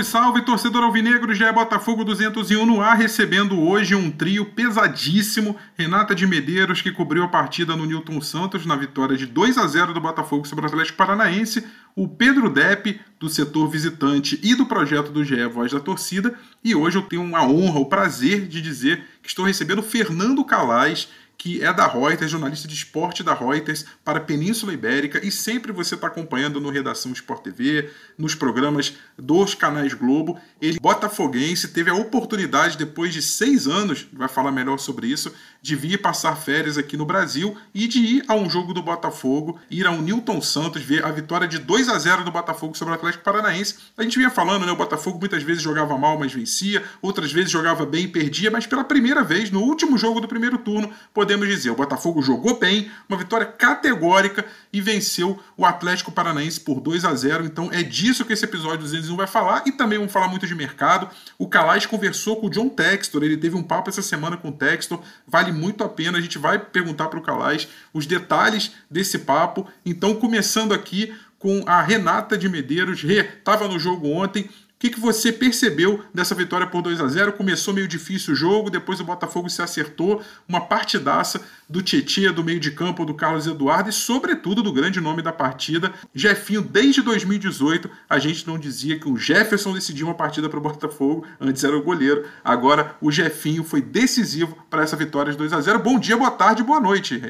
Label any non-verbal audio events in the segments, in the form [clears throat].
Salve, salve, torcedor alvinegro, já é Botafogo 201 no ar, recebendo hoje um trio pesadíssimo. Renata de Medeiros, que cobriu a partida no Newton Santos na vitória de 2 a 0 do Botafogo sobre o Atlético Paranaense. O Pedro Depp, do setor visitante e do projeto do GE Voz da Torcida. E hoje eu tenho a honra, o prazer de dizer que estou recebendo Fernando Calais, que é da Reuters, jornalista de esporte da Reuters para a Península Ibérica e sempre você está acompanhando no Redação Sport TV, nos programas dos canais Globo. Ele, botafoguense, teve a oportunidade, depois de seis anos, vai falar melhor sobre isso, de vir passar férias aqui no Brasil e de ir a um jogo do Botafogo, ir ao Newton Santos, ver a vitória de 2 a 0 do Botafogo sobre o Atlético Paranaense. A gente vinha falando, né? O Botafogo muitas vezes jogava mal, mas vencia, outras vezes jogava bem e perdia, mas pela primeira vez, no último jogo do primeiro turno, podemos dizer, o Botafogo jogou bem, uma vitória categórica e venceu o Atlético Paranaense por 2 a 0. Então é disso que esse episódio 201 vai falar e também vamos falar muito de mercado. O Calais conversou com o John Textor, ele teve um papo essa semana com o Textor, vale muito a pena. A gente vai perguntar para o Calais os detalhes desse papo. Então, começando aqui com a Renata de Medeiros. Rê, estava no jogo ontem, que, que você percebeu dessa vitória por 2 a 0 Começou meio difícil o jogo, depois o Botafogo se acertou, uma partidaça do Tietchan, do meio de campo, do Carlos Eduardo e, sobretudo, do grande nome da partida, Jefinho. Desde 2018, a gente não dizia que o Jefferson decidia uma partida para o Botafogo, antes era o goleiro, agora o Jefinho foi decisivo para essa vitória de 2 a 0 Bom dia, boa tarde, boa noite.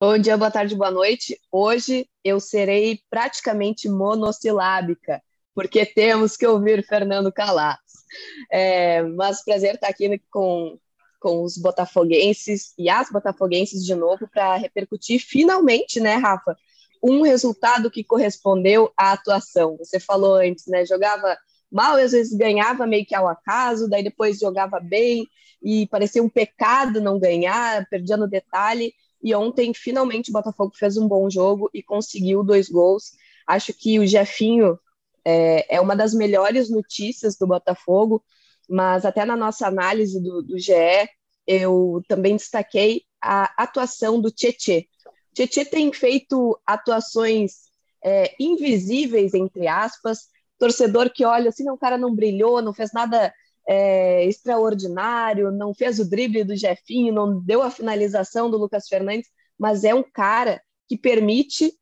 Bom dia, boa tarde, boa noite. Hoje eu serei praticamente monossilábica porque temos que ouvir Fernando Calas. É, mas prazer estar aqui com, com os botafoguenses e as botafoguenses de novo para repercutir finalmente, né, Rafa, um resultado que correspondeu à atuação. Você falou antes, né, jogava mal, às vezes ganhava meio que ao acaso, daí depois jogava bem e parecia um pecado não ganhar, perdia no detalhe. E ontem, finalmente, o Botafogo fez um bom jogo e conseguiu dois gols. Acho que o Jefinho é, é uma das melhores notícias do Botafogo, mas até na nossa análise do, do GE, eu também destaquei a atuação do Tietê. Tietê tem feito atuações é, invisíveis, entre aspas, torcedor que olha assim, não, o cara não brilhou, não fez nada é, extraordinário, não fez o drible do Jefinho, não deu a finalização do Lucas Fernandes, mas é um cara que permite,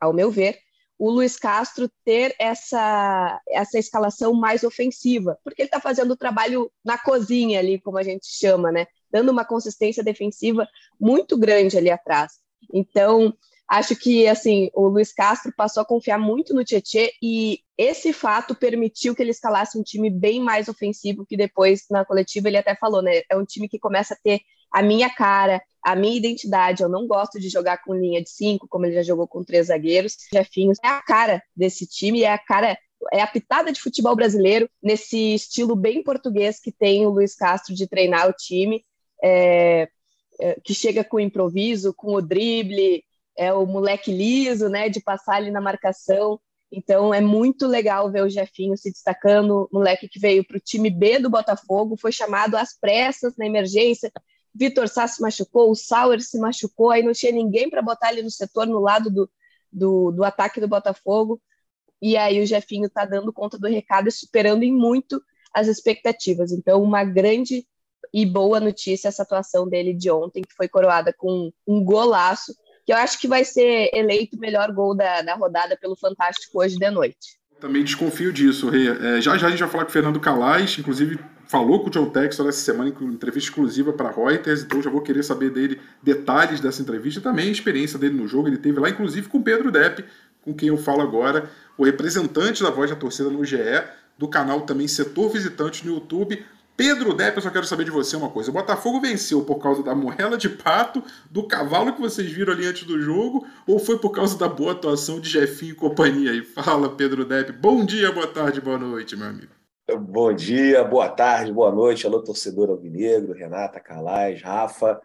ao meu ver, o Luiz Castro ter essa, essa escalação mais ofensiva, porque ele está fazendo o trabalho na cozinha ali, como a gente chama, né? Dando uma consistência defensiva muito grande ali atrás. Então, acho que assim o Luiz Castro passou a confiar muito no Tietê e esse fato permitiu que ele escalasse um time bem mais ofensivo que depois na coletiva ele até falou, né? É um time que começa a ter a minha cara, a minha identidade. Eu não gosto de jogar com linha de cinco, como ele já jogou com três zagueiros. Jefinhos é a cara desse time, é a cara é a pitada de futebol brasileiro nesse estilo bem português que tem o Luiz Castro de treinar o time, é, é, que chega com o improviso, com o drible, é o moleque liso, né, de passar ali na marcação. Então é muito legal ver o Jefinho se destacando, moleque que veio para o time B do Botafogo, foi chamado às pressas na emergência, Vitor Sá se machucou, o Sauer se machucou, aí não tinha ninguém para botar ali no setor, no lado do, do, do, ataque do Botafogo. E aí o Jefinho está dando conta do recado e superando em muito as expectativas. Então, uma grande e boa notícia essa atuação dele de ontem, que foi coroada com um golaço, que eu acho que vai ser eleito o melhor gol da, da rodada pelo Fantástico hoje de noite. Também desconfio disso, Rê. É, já já a gente vai falar com o Fernando Calais, inclusive falou com o John Textor essa semana em entrevista exclusiva para Reuters, então já vou querer saber dele detalhes dessa entrevista, também a experiência dele no jogo, ele teve lá inclusive com o Pedro Depp, com quem eu falo agora, o representante da voz da torcida no GE, do canal também Setor Visitante no YouTube. Pedro Depp, eu só quero saber de você uma coisa. O Botafogo venceu por causa da moela de pato, do cavalo que vocês viram ali antes do jogo, ou foi por causa da boa atuação de Jefinho e companhia? E fala, Pedro Depp. Bom dia, boa tarde, boa noite, meu amigo. Bom dia, boa tarde, boa noite. Alô, torcedor alvinegro, Renata, Calais, Rafa.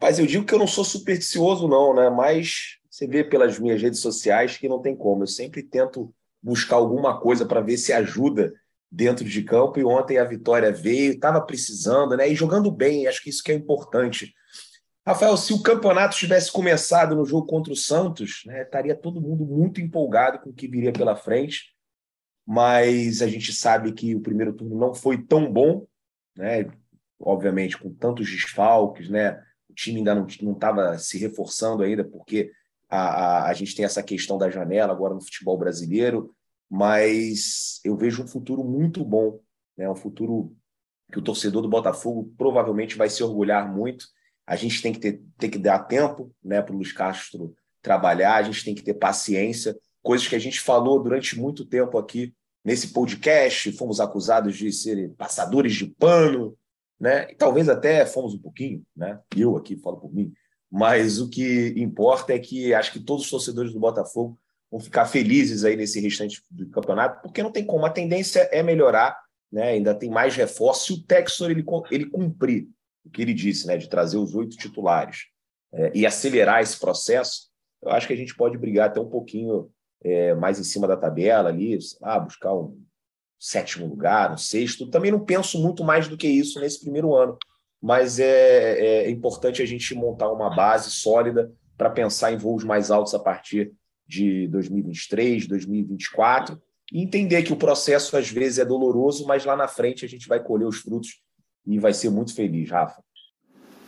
Mas eu digo que eu não sou supersticioso, não, né? Mas você vê pelas minhas redes sociais que não tem como. Eu sempre tento buscar alguma coisa para ver se ajuda dentro de campo. E ontem a vitória veio, estava precisando, né? E jogando bem, acho que isso que é importante. Rafael, se o campeonato tivesse começado no jogo contra o Santos, né, estaria todo mundo muito empolgado com o que viria pela frente mas a gente sabe que o primeiro turno não foi tão bom, né? Obviamente, com tantos desfalques, né? O time ainda não estava se reforçando ainda, porque a, a, a gente tem essa questão da janela agora no futebol brasileiro, mas eu vejo um futuro muito bom, né? Um futuro que o torcedor do Botafogo provavelmente vai se orgulhar muito. A gente tem que ter, tem que dar tempo, né, para o Luiz Castro trabalhar. A gente tem que ter paciência, coisas que a gente falou durante muito tempo aqui nesse podcast. Fomos acusados de serem passadores de pano, né? E talvez até fomos um pouquinho, né? Eu aqui falo por mim. Mas o que importa é que acho que todos os torcedores do Botafogo vão ficar felizes aí nesse restante do campeonato, porque não tem como. A tendência é melhorar, né? Ainda tem mais reforço. Se o Textor ele, ele cumprir o que ele disse, né? De trazer os oito titulares é, e acelerar esse processo, eu acho que a gente pode brigar até um pouquinho é, mais em cima da tabela ali, ah, buscar um sétimo lugar, um sexto. Também não penso muito mais do que isso nesse primeiro ano, mas é, é importante a gente montar uma base sólida para pensar em voos mais altos a partir de 2023, 2024 e entender que o processo às vezes é doloroso, mas lá na frente a gente vai colher os frutos e vai ser muito feliz, Rafa.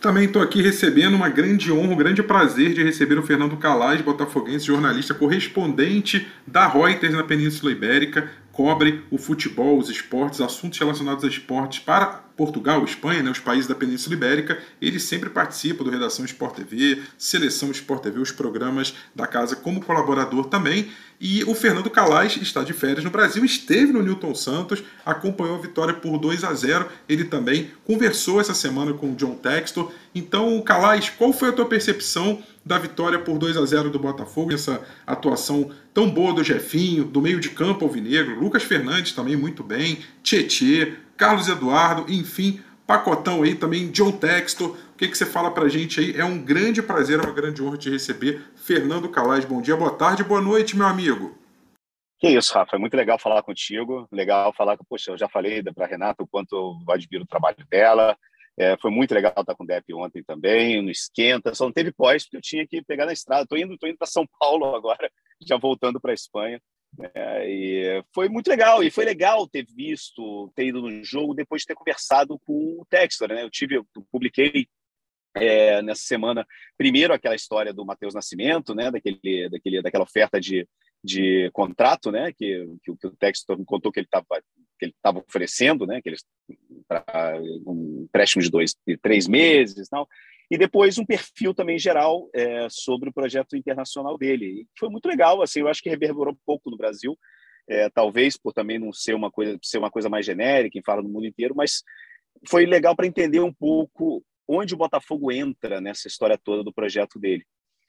Também estou aqui recebendo uma grande honra, um grande prazer de receber o Fernando Calais, botafoguense, jornalista correspondente da Reuters na Península Ibérica, cobre o futebol, os esportes, assuntos relacionados a esportes para Portugal, Espanha, né, os países da Península Ibérica, ele sempre participa do Redação Sport TV, Seleção Sport TV, os programas da casa como colaborador também. E o Fernando Calais está de férias no Brasil, esteve no Newton Santos, acompanhou a vitória por 2 a 0. Ele também conversou essa semana com o John Textor. Então, Calais, qual foi a tua percepção da vitória por 2 a 0 do Botafogo, essa atuação tão boa do Jefinho, do meio de campo alvinegro, Lucas Fernandes também muito bem, Tietê, Carlos Eduardo, enfim, pacotão aí também, John Textor. O que, que você fala pra gente aí? É um grande prazer, é uma grande honra te receber. Fernando Calais, bom dia, boa tarde, boa noite, meu amigo. Que isso, Rafa, é muito legal falar contigo, legal falar com, poxa, eu já falei para Renata o quanto eu admiro o trabalho dela, é, foi muito legal estar com o Depp ontem também, no Esquenta, só não teve pós porque eu tinha que pegar na estrada, tô indo, tô indo para São Paulo agora, [laughs] já voltando para a Espanha, é, e foi muito legal, e foi legal ter visto, ter ido no jogo depois de ter conversado com o Textor, né? Eu tive, eu publiquei é, nessa semana, primeiro aquela história do Matheus Nascimento, né? Daquele, daquele, daquela oferta de, de contrato, né? Que, que, que o Textor me contou que ele estava que ele estava oferecendo, né? Que eles para um empréstimo de dois, de três meses, tal e depois um perfil também geral é, sobre o projeto internacional dele. E foi muito legal, assim, eu acho que reverberou pouco no Brasil, é, talvez por também não ser uma coisa ser uma coisa mais genérica, quem fala no mundo inteiro, mas foi legal para entender um pouco onde o Botafogo entra nessa história toda do projeto dele.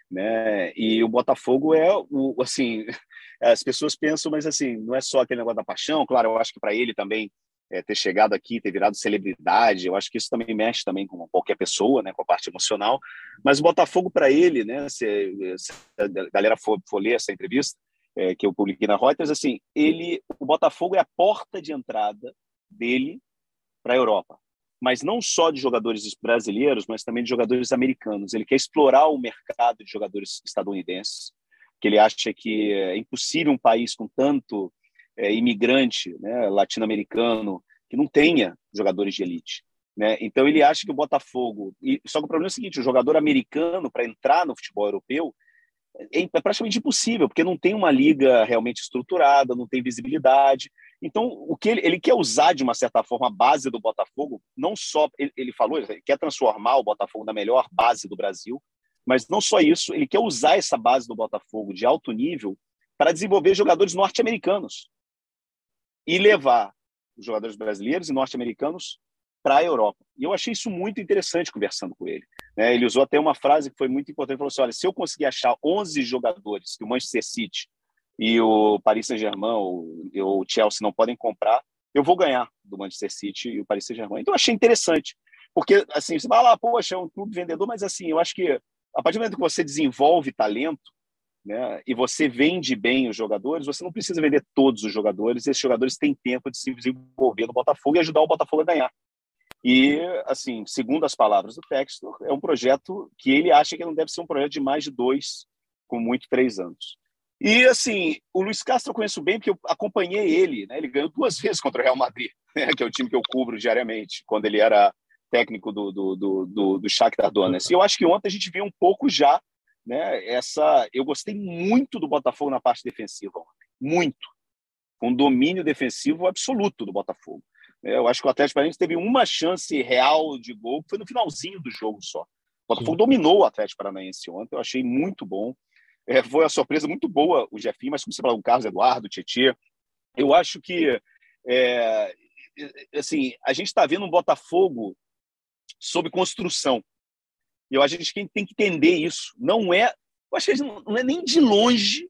Né? E o Botafogo é o assim, [laughs] as pessoas pensam, mas assim, não é só aquele negócio da paixão, claro, eu acho que para ele também é, ter chegado aqui, ter virado celebridade, eu acho que isso também mexe também com qualquer pessoa, né, com a parte emocional. Mas o Botafogo para ele, né, se, se, a galera for, for ler essa entrevista é, que eu publiquei na Reuters, assim, ele, o Botafogo é a porta de entrada dele para a Europa. Mas não só de jogadores brasileiros, mas também de jogadores americanos. Ele quer explorar o mercado de jogadores estadunidenses, que ele acha que é impossível um país com tanto é, imigrante né, latino-americano que não tenha jogadores de elite. Né? Então ele acha que o Botafogo. E, só que o problema é o seguinte: o jogador americano, para entrar no futebol europeu, é, é praticamente impossível, porque não tem uma liga realmente estruturada, não tem visibilidade. Então, o que ele, ele quer usar de uma certa forma a base do Botafogo, não só ele, ele falou, ele quer transformar o Botafogo na melhor base do Brasil, mas não só isso, ele quer usar essa base do Botafogo de alto nível para desenvolver jogadores norte-americanos e levar os jogadores brasileiros e norte-americanos para a Europa. E eu achei isso muito interessante conversando com ele. Né? Ele usou até uma frase que foi muito importante. Ele falou assim: olha, se eu conseguir achar 11 jogadores que o Manchester City e o Paris Saint-Germain ou, o Chelsea não podem comprar, eu vou ganhar do Manchester City e o Paris Saint-Germain. Então, eu achei interessante. Porque, assim, você vai lá, poxa, é um clube vendedor, mas, assim, eu acho que a partir do momento que você desenvolve talento, né, e você vende bem os jogadores, você não precisa vender todos os jogadores, esses jogadores têm tempo de se desenvolver no Botafogo e ajudar o Botafogo a ganhar. E, assim, segundo as palavras do Textor, é um projeto que ele acha que não deve ser um projeto de mais de dois, com muito três anos. E, assim, o Luiz Castro eu conheço bem porque eu acompanhei ele, né? Ele ganhou duas [laughs] vezes contra o Real Madrid, né? que é o time que eu cubro diariamente, quando ele era técnico do, do, do, do, do Shakhtar Donetsk. E eu acho que ontem a gente viu um pouco já, né? Essa... Eu gostei muito do Botafogo na parte defensiva. Muito. Um domínio defensivo absoluto do Botafogo. É, eu acho que o Atlético Paranaense teve uma chance real de gol, que foi no finalzinho do jogo só. O Botafogo Sim. dominou o Atlético Paranaense ontem, eu achei muito bom. É, foi uma surpresa muito boa o Jefinho, mas como você falou, o Carlos Eduardo, o Tietchan, eu acho que é, assim, a gente está vendo um Botafogo sob construção. E eu acho que a gente tem que entender isso. Não é, eu acho que não é nem de longe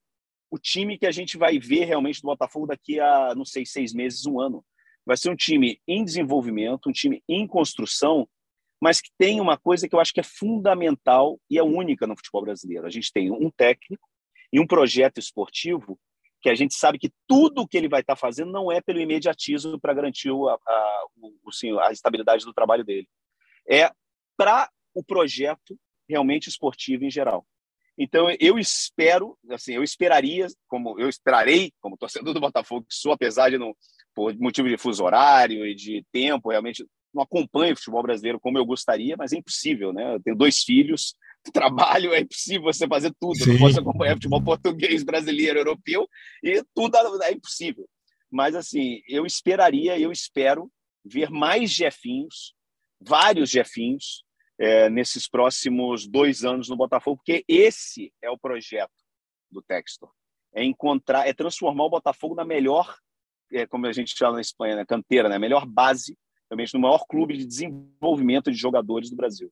o time que a gente vai ver realmente do Botafogo daqui a, não sei, seis meses, um ano. Vai ser um time em desenvolvimento, um time em construção, mas que tem uma coisa que eu acho que é fundamental e é única no futebol brasileiro. A gente tem um técnico e um projeto esportivo que a gente sabe que tudo que ele vai estar fazendo não é pelo imediatismo para garantir a, a, o, assim, a estabilidade do trabalho dele. É para o projeto realmente esportivo em geral. Então eu espero, assim, eu esperaria, como eu esperarei, como torcedor do Botafogo que sou, apesar de não por motivo de fuso horário e de tempo, realmente não acompanho o futebol brasileiro como eu gostaria, mas é impossível, né? Eu tenho dois filhos, [laughs] trabalho, é impossível você fazer tudo. Eu não posso acompanhar futebol português, brasileiro, europeu, e tudo é impossível. Mas, assim, eu esperaria, eu espero ver mais Jefinhos, vários Jefinhos, é, nesses próximos dois anos no Botafogo, porque esse é o projeto do Textor. É encontrar, é transformar o Botafogo na melhor, é, como a gente fala na Espanha, né, canteira, né, melhor base realmente no maior clube de desenvolvimento de jogadores do Brasil.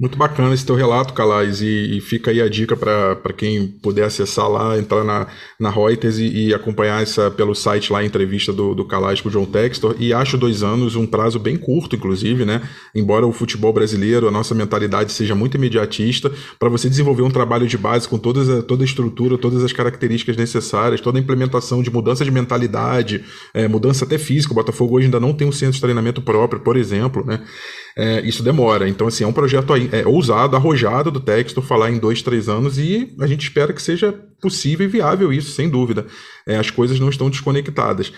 Muito bacana esse teu relato, Calais, e, e fica aí a dica para quem puder acessar lá, entrar na, na Reuters e, e, acompanhar essa pelo site lá a entrevista do, do Calais com o John Textor. E acho dois anos um prazo bem curto, inclusive, né? Embora o futebol brasileiro, a nossa mentalidade seja muito imediatista, para você desenvolver um trabalho de base com todas a, toda a estrutura, todas as características necessárias, toda a implementação de mudança de mentalidade, é, mudança até física. O Botafogo hoje ainda não tem um centro de treinamento próprio, por exemplo, né? É, isso demora. Então, assim, é um projeto é, ousado, arrojado do Textor falar em dois, três anos e a gente espera que seja possível e viável isso, sem dúvida. É, as coisas não estão desconectadas.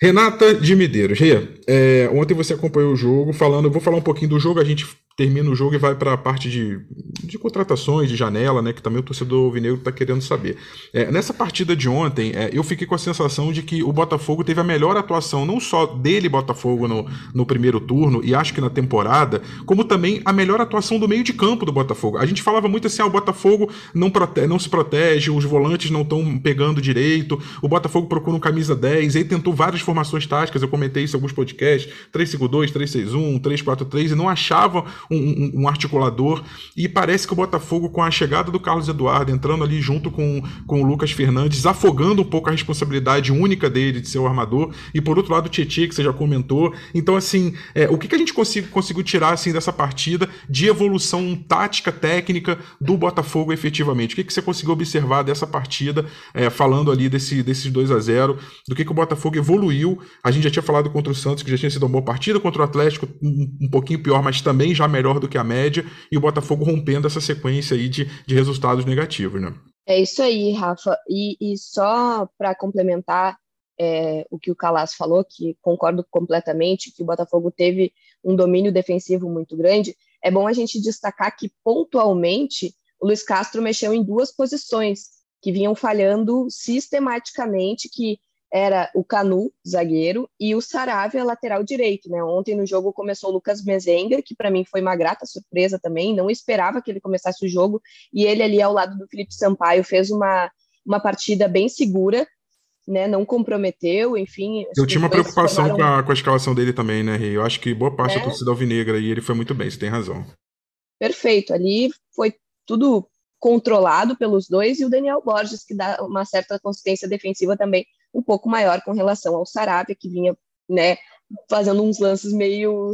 Renata de Medeiros, Rê, é, ontem você acompanhou o jogo, falando, eu vou falar um pouquinho do jogo, a gente termina o jogo e vai para a parte de, de contratações, de janela, né, que também o torcedor alvinegro está querendo saber. É, nessa partida de ontem, é, eu fiquei com a sensação de que o Botafogo teve a melhor atuação, não só dele, Botafogo, no, no primeiro turno, e acho que na temporada, como também a melhor atuação do meio de campo do Botafogo. A gente falava muito assim, ah, o Botafogo não, não se protege, os volantes não estão pegando direito, o Botafogo procura um camisa 10, aí tentou várias formações táticas, eu comentei isso em alguns podcasts, 352, 361, 343, e não achava um, um, articulador. E parece que o Botafogo, com a chegada do Carlos Eduardo, entrando ali junto com, com o Lucas Fernandes, afogando um pouco a responsabilidade única dele de ser o armador. E por outro lado, o Tietchan, que você já comentou. Então, assim, é, o que, que a gente consigo, conseguiu tirar assim, dessa partida de evolução tática, técnica do Botafogo efetivamente? O que, que você conseguiu observar dessa partida, é, falando ali desse, desses 2 a 0 do que, que o Botafogo evoluiu? A gente já tinha falado contra o Santos, que já tinha sido uma boa partida, contra o Atlético, um, um pouquinho pior, mas também já melhor do que a média, e o Botafogo rompendo essa sequência aí de, de resultados negativos, né? É isso aí, Rafa. E, e só para complementar é, o que o Calas falou, que concordo completamente, que o Botafogo teve um domínio defensivo muito grande, é bom a gente destacar que pontualmente o Luiz Castro mexeu em duas posições que vinham falhando sistematicamente, que era o Canu, zagueiro, e o Saravia, lateral direito. Né? Ontem no jogo começou o Lucas Mezenga, que para mim foi uma grata surpresa também, não esperava que ele começasse o jogo, e ele ali ao lado do Felipe Sampaio fez uma, uma partida bem segura, né? não comprometeu, enfim. Eu tinha uma preocupação com, a, com a escalação dele também, né, Rei? Eu acho que boa parte é. da torcida alvinegra e ele foi muito bem, você tem razão. Perfeito, ali foi tudo controlado pelos dois, e o Daniel Borges, que dá uma certa consistência defensiva também um pouco maior com relação ao Sarabia, que vinha né, fazendo uns lances meio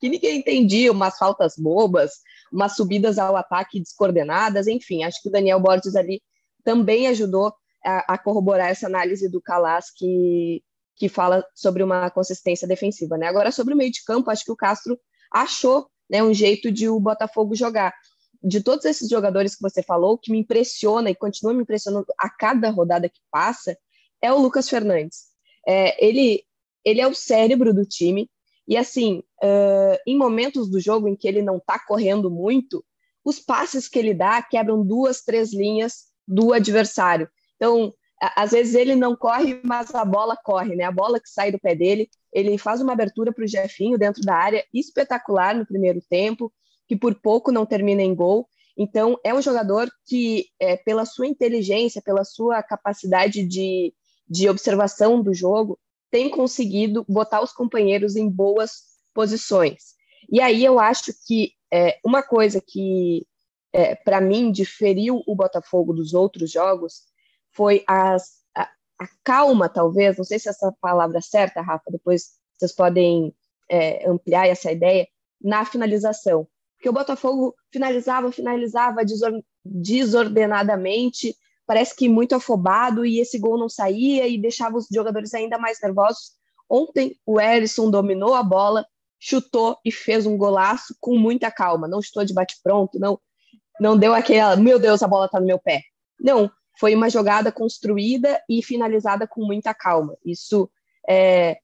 que ninguém entendia, umas faltas bobas, umas subidas ao ataque descoordenadas, enfim, acho que o Daniel Borges ali também ajudou a, a corroborar essa análise do Calas que, que fala sobre uma consistência defensiva. Né? Agora, sobre o meio de campo, acho que o Castro achou né, um jeito de o Botafogo jogar. de todos esses jogadores que você falou, que me impressiona e continua me impressionando a cada rodada que passa, é o Lucas Fernandes. É, ele, ele é o cérebro do time, e assim, uh, em momentos do jogo em que ele não está correndo muito, os passes que ele dá quebram duas, três linhas do adversário. Então, às vezes ele não corre, mas a bola corre, né? A bola que sai do pé dele, ele faz uma abertura para o Jefinho dentro da área espetacular no primeiro tempo, que por pouco não termina em gol. Então, é um jogador que, é, pela sua inteligência, pela sua capacidade de, de observação do jogo, tem conseguido botar os companheiros em boas posições. E aí eu acho que é, uma coisa que, é, para mim, diferiu o Botafogo dos outros jogos foi as, a, a, calma, talvez, não sei se essa palavra é certa, Rafa, depois vocês podem é, ampliar essa ideia, na finalização. Porque o Botafogo finalizava, finalizava desordenadamente, parece que muito afobado, e esse gol não saía e deixava os jogadores ainda mais nervosos. Ontem o Ellison dominou a bola, chutou e fez um golaço com muita calma. Não chutou de bate-pronto, não, não deu aquela, meu Deus, a bola está no meu pé. Não, foi uma jogada construída e finalizada com muita calma. Isso, é,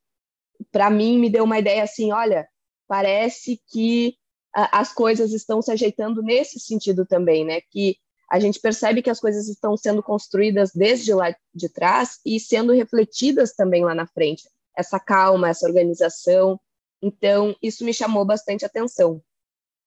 para mim, me deu uma ideia assim: olha, parece que as coisas estão se ajeitando nesse sentido também, né? Que a gente percebe que as coisas estão sendo construídas desde lá de trás e sendo refletidas também lá na frente. Essa calma, essa organização. Então, isso me chamou bastante atenção.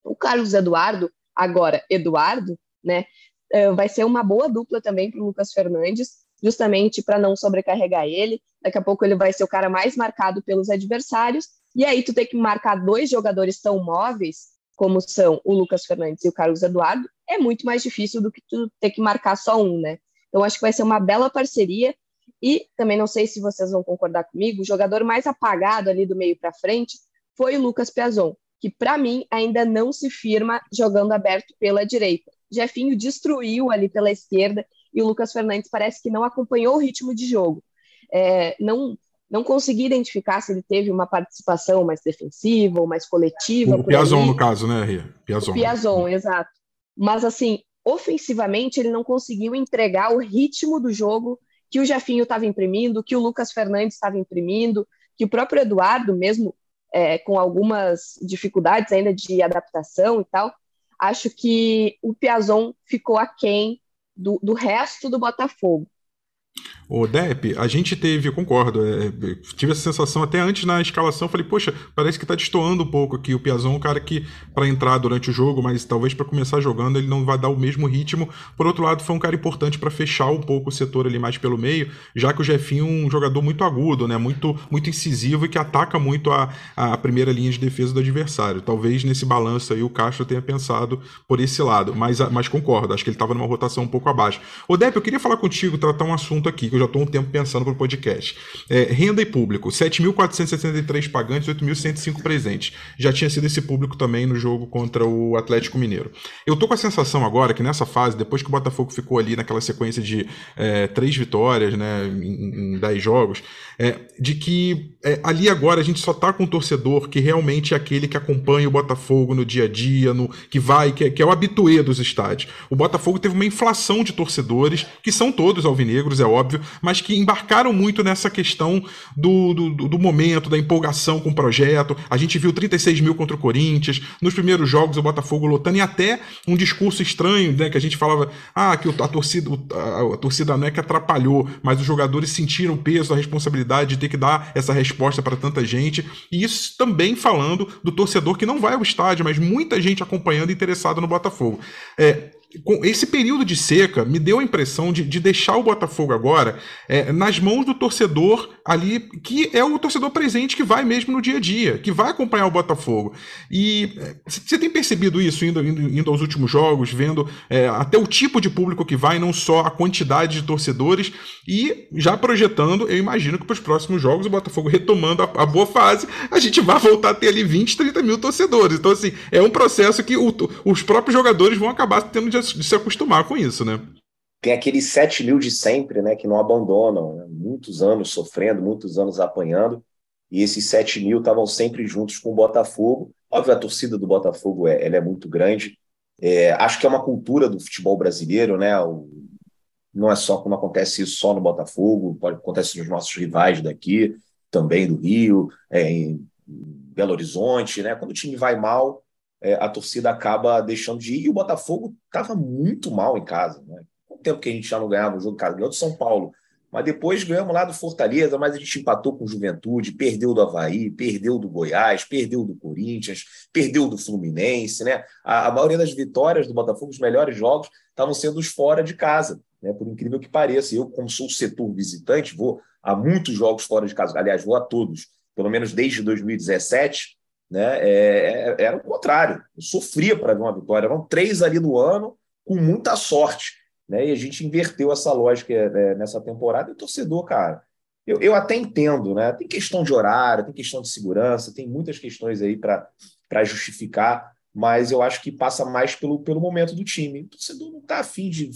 O Carlos Eduardo, agora Eduardo, né, uh, vai ser uma boa dupla também para o Lucas Fernandes, justamente para não sobrecarregar ele. Daqui a pouco ele vai ser o cara mais marcado pelos adversários, e aí tu tem que marcar dois jogadores tão móveis como são o Lucas Fernandes e o Carlos Eduardo, é muito mais difícil do que tu ter que marcar só um, né? Então acho que vai ser uma bela parceria e também não sei se vocês vão concordar comigo, o jogador mais apagado ali do meio para frente foi o Lucas Piazon, que para mim ainda não se firma jogando aberto pela direita. Jefinho destruiu ali pela esquerda e o Lucas Fernandes parece que não acompanhou o ritmo de jogo. É, não não consegui identificar se ele teve uma participação mais defensiva ou mais coletiva. O Piazon, no caso, né, Ria? Piazon. O Piazon, exato. Mas, assim, ofensivamente, ele não conseguiu entregar o ritmo do jogo que o Jefinho estava imprimindo, que o Lucas Fernandes estava imprimindo, que o próprio Eduardo, mesmo é, com algumas dificuldades ainda de adaptação e tal, acho que o Piazon ficou aquém do, do resto do Botafogo. O Depp, a gente teve, eu concordo, é, é, tive essa sensação até antes na escalação, falei, poxa, parece que tá destoando um pouco aqui. O Piazon um cara que, para entrar durante o jogo, mas talvez para começar jogando, ele não vai dar o mesmo ritmo. Por outro lado, foi um cara importante para fechar um pouco o setor ali mais pelo meio, já que o Jefinho é um jogador muito agudo, né? Muito, muito incisivo e que ataca muito a, a primeira linha de defesa do adversário. Talvez nesse balanço aí o Castro tenha pensado por esse lado, mas, mas concordo, acho que ele estava numa rotação um pouco abaixo. O Depp, eu queria falar contigo, tratar um assunto aqui que eu já estou um tempo pensando para o podcast. É, renda e público, 7.463 pagantes, 8.105 presentes. Já tinha sido esse público também no jogo contra o Atlético Mineiro. Eu tô com a sensação agora que nessa fase, depois que o Botafogo ficou ali naquela sequência de é, três vitórias né, em, em dez jogos, é, de que é, ali agora a gente só tá com um torcedor que realmente é aquele que acompanha o Botafogo no dia a dia, no, que vai, que é, que é o habituê dos estádios. O Botafogo teve uma inflação de torcedores, que são todos alvinegros, é óbvio, mas que embarcaram muito nessa questão do, do, do, momento, da empolgação com o projeto. A gente viu 36 mil contra o Corinthians, nos primeiros jogos o Botafogo lotando, e até um discurso estranho, né, que a gente falava, ah, que a torcida, a, a torcida não é que atrapalhou, mas os jogadores sentiram o peso, a responsabilidade de ter que dar essa resposta para tanta gente, e isso também falando do torcedor que não vai ao estádio, mas muita gente acompanhando e interessado no Botafogo. É, esse período de seca me deu a impressão de, de deixar o Botafogo agora é, nas mãos do torcedor ali, que é o torcedor presente que vai mesmo no dia a dia, que vai acompanhar o Botafogo. E você é, tem percebido isso indo, indo, indo aos últimos jogos, vendo é, até o tipo de público que vai, não só a quantidade de torcedores, e já projetando, eu imagino que para os próximos jogos, o Botafogo retomando a, a, boa fase, a gente vai voltar a ter ali 20, 30 mil torcedores. Então, assim, é um processo que o, os próprios jogadores vão acabar tendo de de se acostumar com isso, né? Tem aqueles 7 mil de sempre, né, que não abandonam, né? muitos anos sofrendo, muitos anos apanhando, e esses 7 mil estavam sempre juntos com o Botafogo. Óbvio, a torcida do Botafogo é, ela é muito grande, É, acho que é uma cultura do futebol brasileiro, né? O, não é só como acontece isso só no Botafogo, pode acontecer nos nossos rivais daqui, também do Rio, é, em Belo Horizonte, né? Quando o time vai mal, é, a torcida acaba deixando de ir. E o Botafogo estava muito mal em casa, né? Quanto tempo que a gente já não ganhava um jogo em casa? Ganhou do São Paulo. Mas depois ganhamos lá do Fortaleza, mas a gente empatou com o Juventude, perdeu do Havaí, perdeu do Goiás, perdeu do Corinthians, perdeu do Fluminense, né? A, a maioria das vitórias do Botafogo, os melhores jogos, estavam sendo os fora de casa, né? Por incrível que pareça. Eu, como sou setor visitante, vou a muitos jogos fora de casa, aliás, vou a todos, pelo menos desde 2017, né? É, é, era o contrário. Eu sofria para ver uma vitória. Eram três ali no ano, com muita sorte. Né? E a gente inverteu essa lógica é, nessa temporada. E o torcedor, cara, eu, eu até entendo, né? Tem questão de horário, tem questão de segurança, tem muitas questões aí para justificar, mas eu acho que passa mais pelo, pelo momento do time. O torcedor não está afim de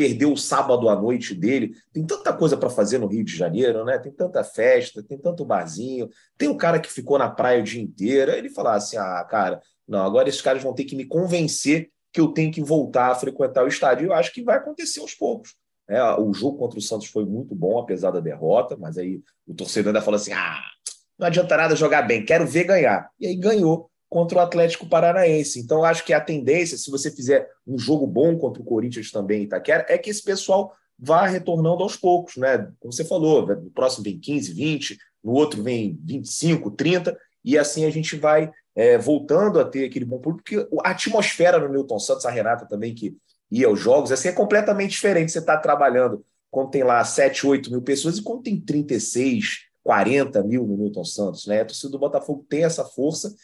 perder o sábado à noite dele. Tem tanta coisa para fazer no Rio de Janeiro, né? Tem tanta festa, tem tanto barzinho. Tem o cara que ficou na praia o dia inteiro. Aí ele fala assim: ah, cara, não, agora esses caras vão ter que me convencer que eu tenho que voltar a frequentar o estádio. Eu acho que vai acontecer aos poucos. É, o jogo contra o Santos foi muito bom, apesar da derrota, mas aí o torcedor ainda falou assim: ah, não adianta nada jogar bem, quero ver ganhar. E aí ganhou contra o Atlético Paranaense. Então, acho que a tendência, se você fizer um jogo bom contra o Corinthians também Itaquera, é que esse pessoal vá retornando aos poucos, né? Como você falou, no próximo vem 15, 20, no outro vem 25, 30, e assim a gente vai é, voltando a ter aquele bom público, porque a atmosfera no Newton Santos, a Renata também, que ia aos jogos, assim, é completamente diferente. Você está trabalhando quando tem lá 7, 8 mil pessoas e quando tem 36, 40 mil no Newton Santos. Né? A torcida do Botafogo tem essa força,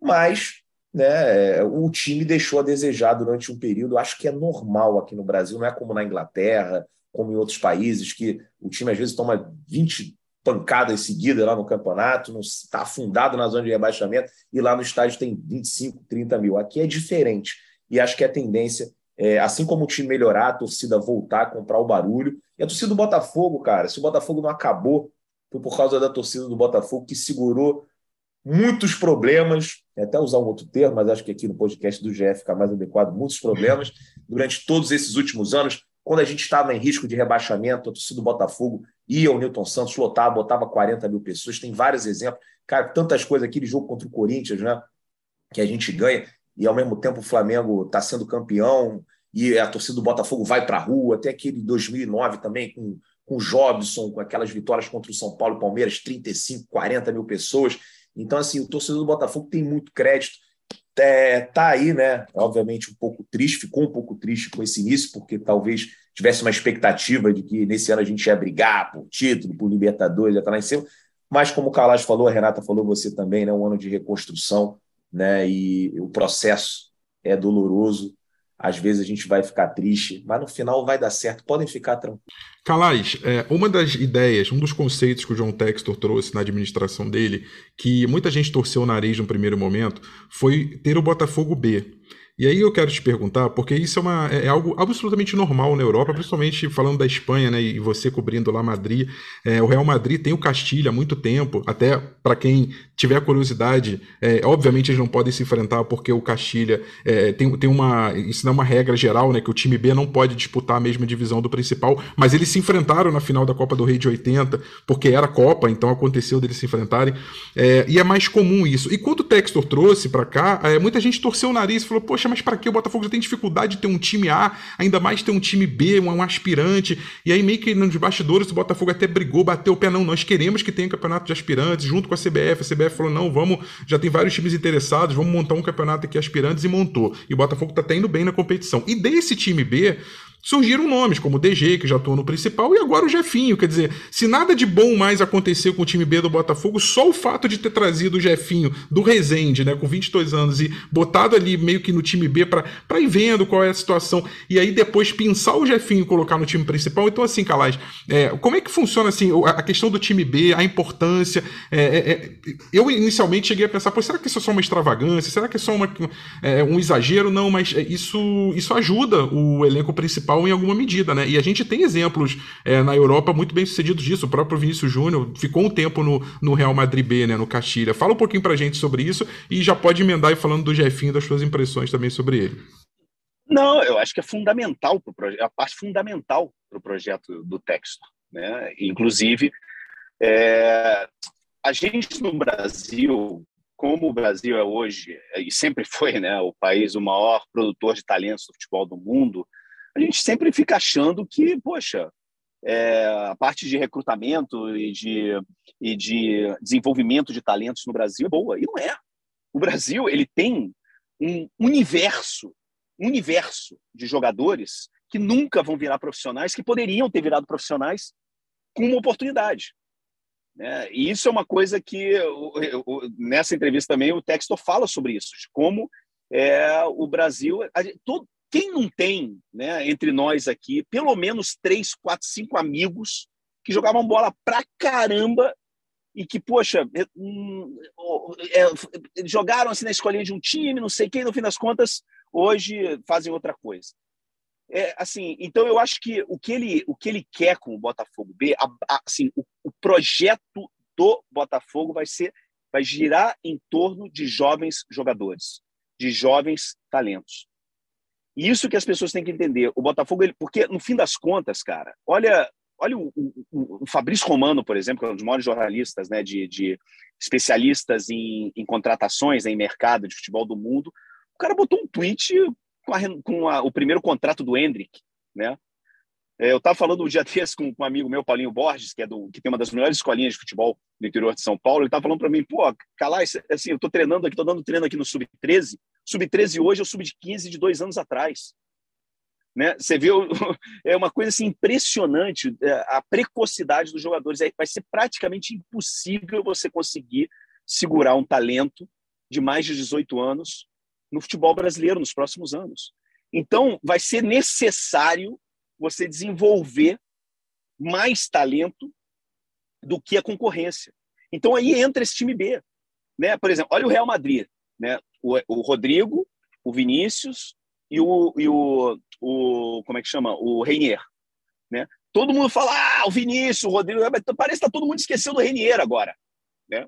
mas né, o time deixou a desejar durante um período. Acho que é normal aqui no Brasil, não é como na Inglaterra, como em outros países, que o time às vezes toma 20 pancadas seguidas lá no campeonato, está afundado na zona de rebaixamento e lá no estádio tem 25, 30 mil. Aqui é diferente. E acho que a tendência é, assim como o time melhorar, a torcida voltar a comprar o barulho. E a torcida do Botafogo, cara, se o Botafogo não acabou, foi por causa da torcida do Botafogo que segurou muitos problemas, até usar um outro termo, mas acho que aqui no podcast do GF fica mais adequado, muitos problemas durante todos esses últimos anos. Quando a gente estava em risco de rebaixamento, a torcida do Botafogo ia ao Newton Santos, lotava, botava 40 mil pessoas. Tem vários exemplos. Cara, tantas coisas. Aquele jogo contra o Corinthians, né? Que a gente ganha e ao mesmo tempo o Flamengo está sendo campeão e a torcida do Botafogo vai para a rua. Até aquele 2009 também com, com o Jobson, com aquelas vitórias contra o São Paulo e Palmeiras, 35, 40 mil pessoas. Então, assim, o torcedor do Botafogo tem muito crédito é, tá aí, né? Obviamente um pouco triste, ficou um pouco triste com esse início, porque talvez tivesse uma expectativa de que nesse ano a gente ia brigar por título, por Libertadores, ia estar lá em cima. Mas como o Kalash falou, a Renata falou, você também, né? Um ano de reconstrução, né? E o processo é doloroso. Às vezes a gente vai ficar triste, mas no final vai dar certo. Podem ficar tranquilos. Calais, é, uma das ideias, um dos conceitos que o John Textor trouxe na administração dele, que muita gente torceu o nariz no primeiro momento, foi ter o Botafogo B. E aí eu quero te perguntar, porque isso é, uma, é, é algo absolutamente normal na Europa, principalmente falando da Espanha, né? E você cobrindo lá Madrid. É, o Real Madrid tem o Castilho há muito tempo, até para quem tiver curiosidade, é, obviamente eles não podem se enfrentar porque o Castilha é, tem, tem uma. Isso não é uma regra geral, né? Que o time B não pode disputar a mesma divisão do principal, mas eles se enfrentaram na final da Copa do Rei de 80, porque era Copa, então aconteceu deles se enfrentarem. É, e é mais comum isso. E quando o Textor trouxe para cá, muita gente torceu o nariz e falou: Poxa, poxa, mas para que o Botafogo já tem dificuldade de ter um time A, ainda mais ter um time B, um, um aspirante. E aí, meio que nos bastidores, o Botafogo até brigou, bateu o pé, não, nós queremos que tenha um campeonato de aspirantes, junto com a CBF. A CBF falou, não, vamos, já tem vários times interessados, vamos montar um campeonato aqui aspirantes e montou. E o Botafogo tá tendo bem na competição. E desse time B, surgiram nomes como o DG, que já atuou no principal, e agora o Jefinho. Quer dizer, se nada de bom mais aconteceu com o time B do Botafogo, só o fato de ter trazido o Jefinho do Resende, né, com 22 anos, e botado ali meio que no time B para ir vendo qual é a situação, e aí depois pensar o Jefinho e colocar no time principal. Então, assim, Calais, é, como é que funciona assim a questão do time B, a importância? É, é, é, eu inicialmente cheguei a pensar, pô, será que isso é só uma extravagância? Será que é só uma, é, um exagero? Não, mas isso, isso ajuda o elenco principal principal em alguma medida, né? E a gente tem exemplos é, na Europa muito bem sucedidos disso. O próprio Vinícius Júnior ficou um tempo no, no Real Madrid B, né? No Castilha. Fala um pouquinho pra gente sobre isso e já pode emendar aí falando do Jefinho, das suas impressões também sobre ele. Não, eu acho que é fundamental para o projeto, é a parte fundamental para o projeto do texto. Né? Inclusive, é, a gente no Brasil, como o Brasil é hoje, e sempre foi né, o país o maior produtor de talentos do futebol do mundo, a gente sempre fica achando que, poxa, é, a parte de recrutamento e de, e de desenvolvimento de talentos no Brasil é boa. E não é. O Brasil ele tem um universo, universo de jogadores que nunca vão virar profissionais, que poderiam ter virado profissionais com uma oportunidade. Né? E isso é uma coisa que, nessa entrevista também, o Textor fala sobre isso, de como é, o Brasil. todo, quem não tem, né, entre nós aqui, pelo menos três, quatro, cinco amigos que jogavam bola pra caramba e que, poxa, é, hum, é, jogaram assim na escolinha de um time, não sei quem, no fim das contas, hoje fazem outra coisa. É, assim, então eu acho que o que ele, o que ele quer com o Botafogo B, a, a, assim, o, o projeto do Botafogo vai ser, vai girar em torno de jovens jogadores, de jovens talentos. Isso que as pessoas têm que entender. O Botafogo, ele, porque no fim das contas, cara, olha, olha o, o, o Fabrício Romano, por exemplo, que é um dos maiores jornalistas, né, de, de especialistas em, em contratações, né, em mercado de futebol do mundo. O cara botou um tweet com, a, com a, o primeiro contrato do Hendrick, né? É, eu estava falando um dia [laughs] desse com, um amigo meu, Paulinho Borges, que, é do, que tem uma das melhores escolinhas de futebol do interior de São Paulo. Ele estava falando para mim, pô, Calai, assim, eu estou treinando aqui, estou dando treino aqui no Sub-13. Sub-13 hoje é o Sub-15 de dois anos atrás. Né? Você vê, [laughs] é uma coisa assim, impressionante é, a precocidade dos jogadores. Vai ser praticamente impossível você conseguir segurar um talento de mais de 18 anos no futebol brasileiro nos próximos anos. Então, vai ser necessário você desenvolver mais talento do que a concorrência. Então, aí entra esse time B. Né? Por exemplo, olha o Real Madrid. Né? O, o Rodrigo, o Vinícius e o, e o, o como é que chama? O Reinier. Né? Todo mundo fala, ah, o Vinícius, o Rodrigo, parece que está todo mundo esquecendo do Reinier agora. Né?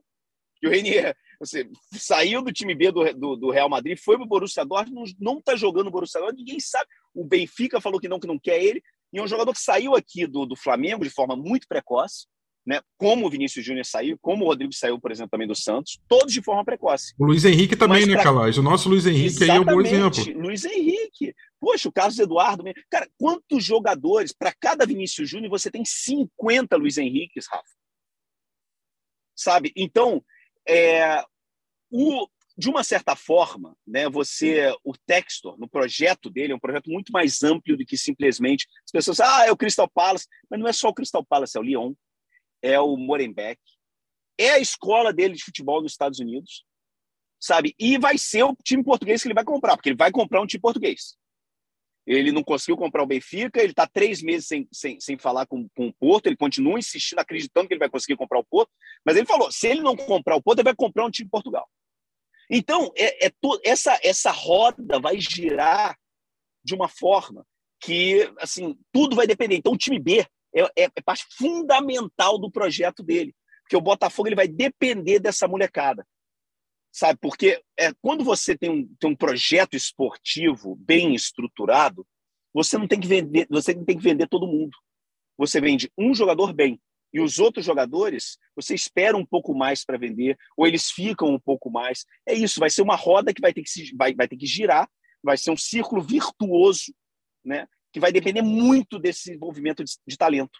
E o Reinier você saiu do time B do, do, do Real Madrid, foi para o Borussia Dortmund, não está jogando no Borussia Dortmund, ninguém sabe. O Benfica falou que não, que não quer ele. E é um jogador que saiu aqui do, do Flamengo de forma muito precoce, né? como o Vinícius Júnior saiu, como o Rodrigo saiu, por exemplo, também do Santos, todos de forma precoce. O Luiz Henrique também, né. Calais? O nosso Luiz Henrique aí é um bom exemplo. Luiz Henrique. Poxa, o Carlos Eduardo. Cara, quantos jogadores, para cada Vinícius Júnior, você tem 50 Luiz Henriques, Rafa? Sabe? Então, é, o, de uma certa forma, né, você, o Textor, no projeto dele, é um projeto muito mais amplo do que simplesmente as pessoas, ah, é o Crystal Palace, mas não é só o Crystal Palace, é o Lyon, é o Morenbeek, é a escola dele de futebol nos Estados Unidos, sabe? E vai ser o time português que ele vai comprar, porque ele vai comprar um time português. Ele não conseguiu comprar o Benfica, ele está três meses sem, sem, sem falar com, com o Porto, ele continua insistindo, acreditando que ele vai conseguir comprar o Porto, mas ele falou: se ele não comprar o Porto, ele vai comprar um time de Portugal. Então, é, é to, essa, essa roda vai girar de uma forma que, assim, tudo vai depender. Então, o time B é, é, é parte fundamental do projeto dele, porque o Botafogo ele vai depender dessa molecada sabe? Porque é, quando você tem um, tem um projeto esportivo bem estruturado, você não tem que vender, você tem que vender todo mundo. Você vende um jogador bem e os outros jogadores você espera um pouco mais para vender ou eles ficam um pouco mais. É isso, vai ser uma roda que vai ter que se, vai, vai ter que girar, vai ser um círculo virtuoso, né? Que vai depender muito desse envolvimento de, de talento.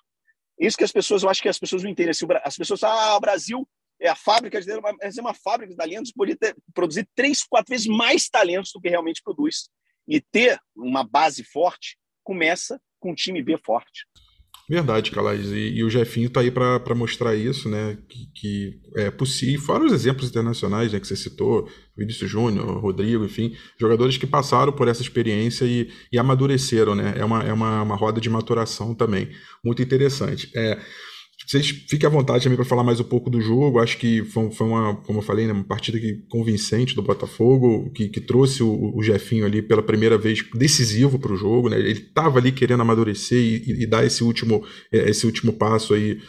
Isso que as pessoas, eu acho que as pessoas não entendem. Assim, as pessoas, ah, o Brasil é a fábrica de mas é uma fábrica de talentos poderia ter, produzir três, quatro vezes mais talentos do que realmente produz. E ter uma base forte começa com um time B forte. Verdade, Calais. E, e o Jefinho está aí para mostrar isso, né? Que, que, é possível. Fora os exemplos internacionais né, que você citou, Vinícius Júnior, Rodrigo, enfim, jogadores que passaram por essa experiência e, e amadureceram, né? É uma, é uma, uma roda de maturação também. Muito interessante. É, Vocês fiquem à vontade também para falar mais um pouco do jogo. Acho que foi, foi, uma, como eu falei, né, uma partida que, convincente do Botafogo, que, que trouxe o, o Jefinho ali pela primeira vez decisivo para o jogo. Né? Ele estava ali querendo amadurecer e, e, dar esse último, é, esse último passo aí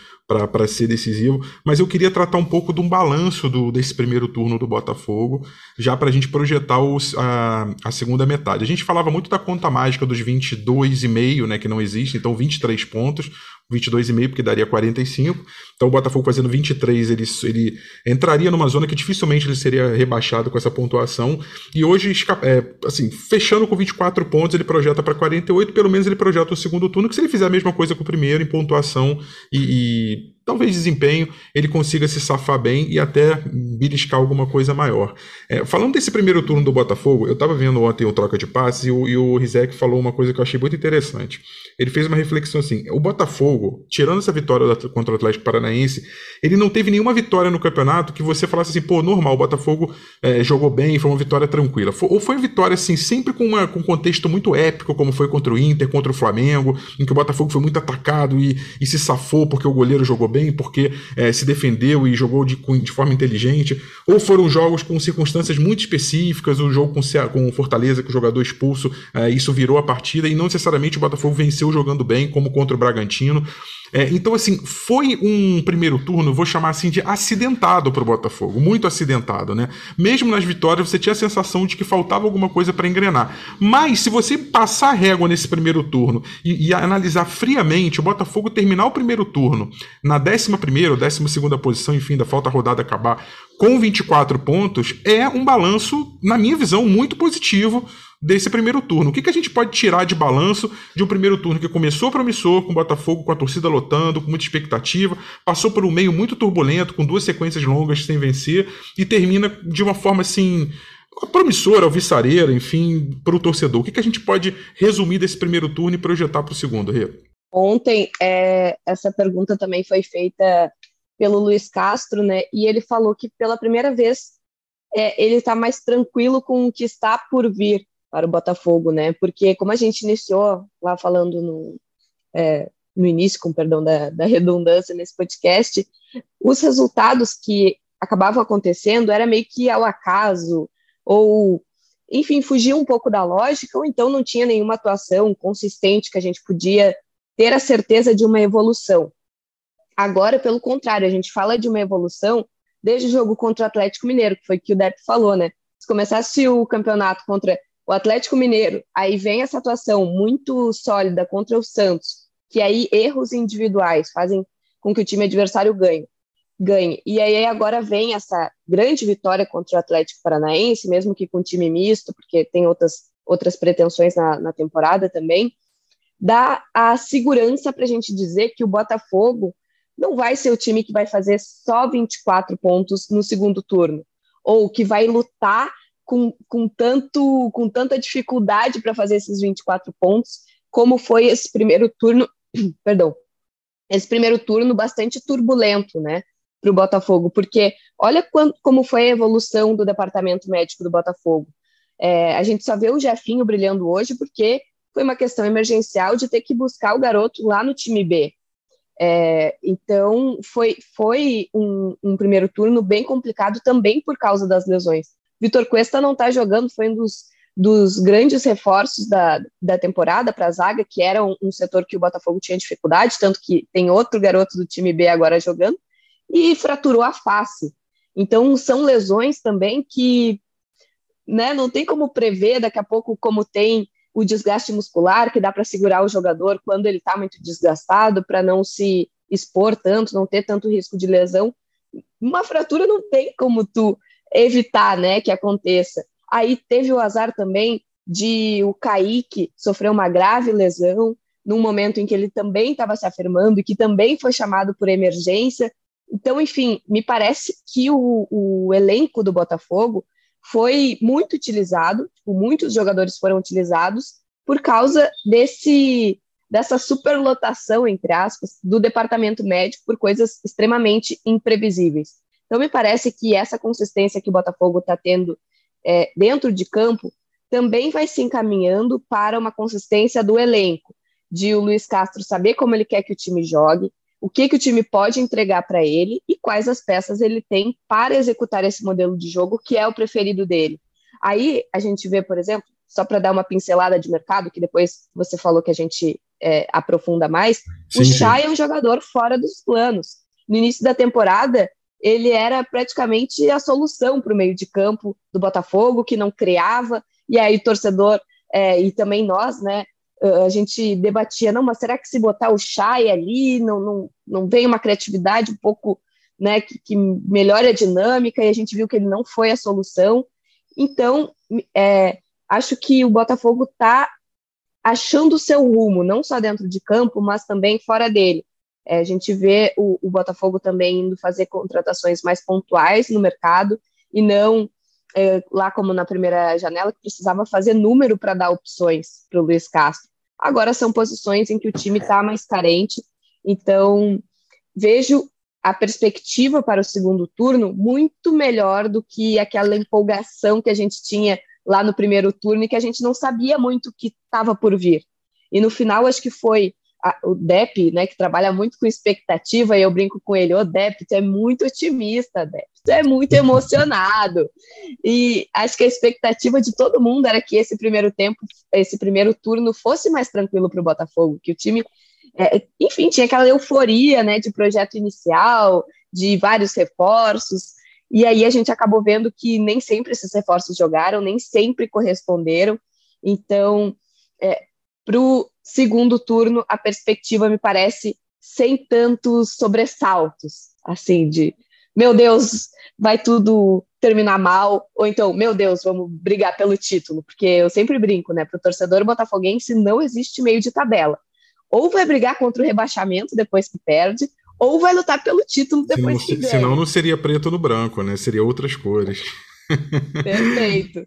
para ser decisivo, mas eu queria tratar um pouco de um balanço do, desse primeiro turno do Botafogo, já para a gente projetar os, a, a, segunda metade. A gente falava muito da conta mágica dos 22,5, né, que não existe, então 23 pontos, 22,5 porque daria 45. Então o Botafogo fazendo 23, ele, ele entraria numa zona que dificilmente ele seria rebaixado com essa pontuação. E hoje, é, assim, fechando com 24 pontos, ele projeta para 48, pelo menos ele projeta o segundo turno, que se ele fizer a mesma coisa com o primeiro em pontuação e, e talvez desempenho, ele consiga se safar bem e até beliscar alguma coisa maior. É, falando desse primeiro turno do Botafogo, eu estava vendo ontem o troca de passes e o, e o Rizek falou uma coisa que eu achei muito interessante. Ele fez uma reflexão assim: o Botafogo, tirando essa vitória contra o Atlético Paranaense, ele não teve nenhuma vitória no campeonato que você falasse assim, pô, normal, o Botafogo é, jogou bem, foi uma vitória tranquila. ou foi uma vitória assim, sempre com, uma, com um contexto muito épico, como foi contra o Inter, contra o Flamengo, em que o Botafogo foi muito atacado e, e se safou porque o goleiro jogou bem, porque é, se defendeu e jogou de, de forma inteligente, ou foram jogos com circunstâncias muito específicas, o jogo com, com Fortaleza, com o jogador expulso, é, isso virou a partida, e não necessariamente o Botafogo venceu jogando bem, como contra o Bragantino. É, então, assim, foi um primeiro turno, vou chamar assim, de acidentado para o Botafogo, muito acidentado, né? Mesmo nas vitórias, você tinha a sensação de que faltava alguma coisa para engrenar. Mas, se você passar régua nesse primeiro turno e, e, analisar friamente, o Botafogo terminar o primeiro turno na 11 ou 12 posição, enfim, da falta rodada acabar, com 24 pontos, é um balanço, na minha visão, muito positivo desse primeiro turno. O que, que a gente pode tirar de balanço de um primeiro turno que começou promissor, com o Botafogo, com a torcida lotando, com muita expectativa, passou por um meio muito turbulento, com duas sequências longas sem vencer, e termina de uma forma assim promissora, alvissareira, enfim, para o torcedor. O que, que a gente pode resumir desse primeiro turno e projetar para o segundo, Rê? Ontem, é, essa pergunta também foi feita pelo Luiz Castro, né? E ele falou que pela primeira vez é, ele está mais tranquilo com o que está por vir para o Botafogo, né? Porque como a gente iniciou lá falando no, é, no início, com perdão da, da redundância nesse podcast, os resultados que acabavam acontecendo era meio que ao acaso ou enfim, fugia um pouco da lógica, ou então não tinha nenhuma atuação consistente que a gente podia ter a certeza de uma evolução. Agora, pelo contrário, a gente fala de uma evolução desde o jogo contra o Atlético Mineiro, que foi o que o Depp falou, né? Se começasse o campeonato contra o Atlético Mineiro, aí vem essa atuação muito sólida contra o Santos, que aí erros individuais fazem com que o time adversário ganhe. ganhe. E aí agora vem essa grande vitória contra o Atlético Paranaense, mesmo que com time misto, porque tem outras, outras pretensões na, na temporada também, dá a segurança para a gente dizer que o Botafogo não vai ser o time que vai fazer só 24 pontos no segundo turno, ou que vai lutar com, com, tanto, com tanta dificuldade para fazer esses 24 pontos, como foi esse primeiro turno, [clears throat] perdão, esse primeiro turno bastante turbulento, né, para o Botafogo, porque olha quando, como foi a evolução do departamento médico do Botafogo. É, a gente só vê o Jefinho brilhando hoje porque foi uma questão emergencial de ter que buscar o garoto lá no time B. É, então, foi, foi um, um, primeiro turno bem complicado também por causa das lesões. Vitor Cuesta não está jogando, foi um dos, dos grandes reforços da, da temporada para a zaga, que era um, um, setor que o Botafogo tinha dificuldade, tanto que tem outro garoto do time B agora jogando, e fraturou a face. Então, são lesões também que né, não tem como prever daqui a pouco, como tem o desgaste muscular, que dá para segurar o jogador quando ele está muito desgastado, para não se expor tanto, não ter tanto risco de lesão. Uma fratura não tem como tu evitar né, que aconteça. Aí teve o azar também de o Kaique sofrer uma grave lesão num momento em que ele também estava se afirmando e que também foi chamado por emergência. Então, enfim, me parece que o, o elenco do Botafogo foi muito utilizado, tipo, muitos jogadores foram utilizados por causa desse dessa superlotação, entre aspas, do departamento médico por coisas extremamente imprevisíveis. Então, me parece que essa consistência que o Botafogo está tendo é, dentro de campo também vai se encaminhando para uma consistência do elenco, de o Luiz Castro saber como ele quer que o time jogue, o que, que o time pode entregar para ele e quais as peças ele tem para executar esse modelo de jogo que é o preferido dele. Aí a gente vê, por exemplo, só para dar uma pincelada de mercado, que depois você falou que a gente é, aprofunda mais, sim, o Chay é um jogador fora dos planos. No início da temporada, ele era praticamente a solução para o meio de campo do Botafogo, que não criava, e aí o torcedor é, e também nós, né, a gente debatia, não, mas será que se botar o Chay ali, não, não, não vem uma criatividade um pouco, né, que, que melhore a dinâmica, e a gente viu que ele não foi a solução. Então, é, acho que o Botafogo está achando o seu rumo, não só dentro de campo, mas também fora dele. É, a gente vê o, o, Botafogo também indo fazer contratações mais pontuais no mercado e não é, lá como na primeira janela, que precisava fazer número para dar opções para o Luiz Castro. Agora são posições em que o time está mais carente, então vejo a perspectiva para o segundo turno muito melhor do que aquela empolgação que a gente tinha lá no primeiro turno e que a gente não sabia muito o que estava por vir. E no final, acho que foi a, o Depp, né, que trabalha muito com expectativa, e eu brinco com ele, ô oh, Depp, tu é muito otimista, Depp, tu é muito emocionado. [laughs] E acho que a expectativa de todo mundo era que esse primeiro tempo, esse primeiro turno fosse mais tranquilo para o Botafogo, que o time, é, enfim, tinha aquela euforia, né, de projeto inicial, de vários reforços, e aí a gente acabou vendo que nem sempre esses reforços jogaram, nem sempre corresponderam. Então, é, para o segundo turno, a perspectiva me parece sem tantos sobressaltos, assim, de meu Deus, vai tudo terminar mal, ou então, meu Deus, vamos brigar pelo título, porque eu sempre brinco, né? Para o torcedor botafoguense não existe meio de tabela. Ou vai brigar contra o rebaixamento depois que perde, ou vai lutar pelo título depois senão, que ganha. Senão não seria preto no branco, né? Seria outras cores. Perfeito.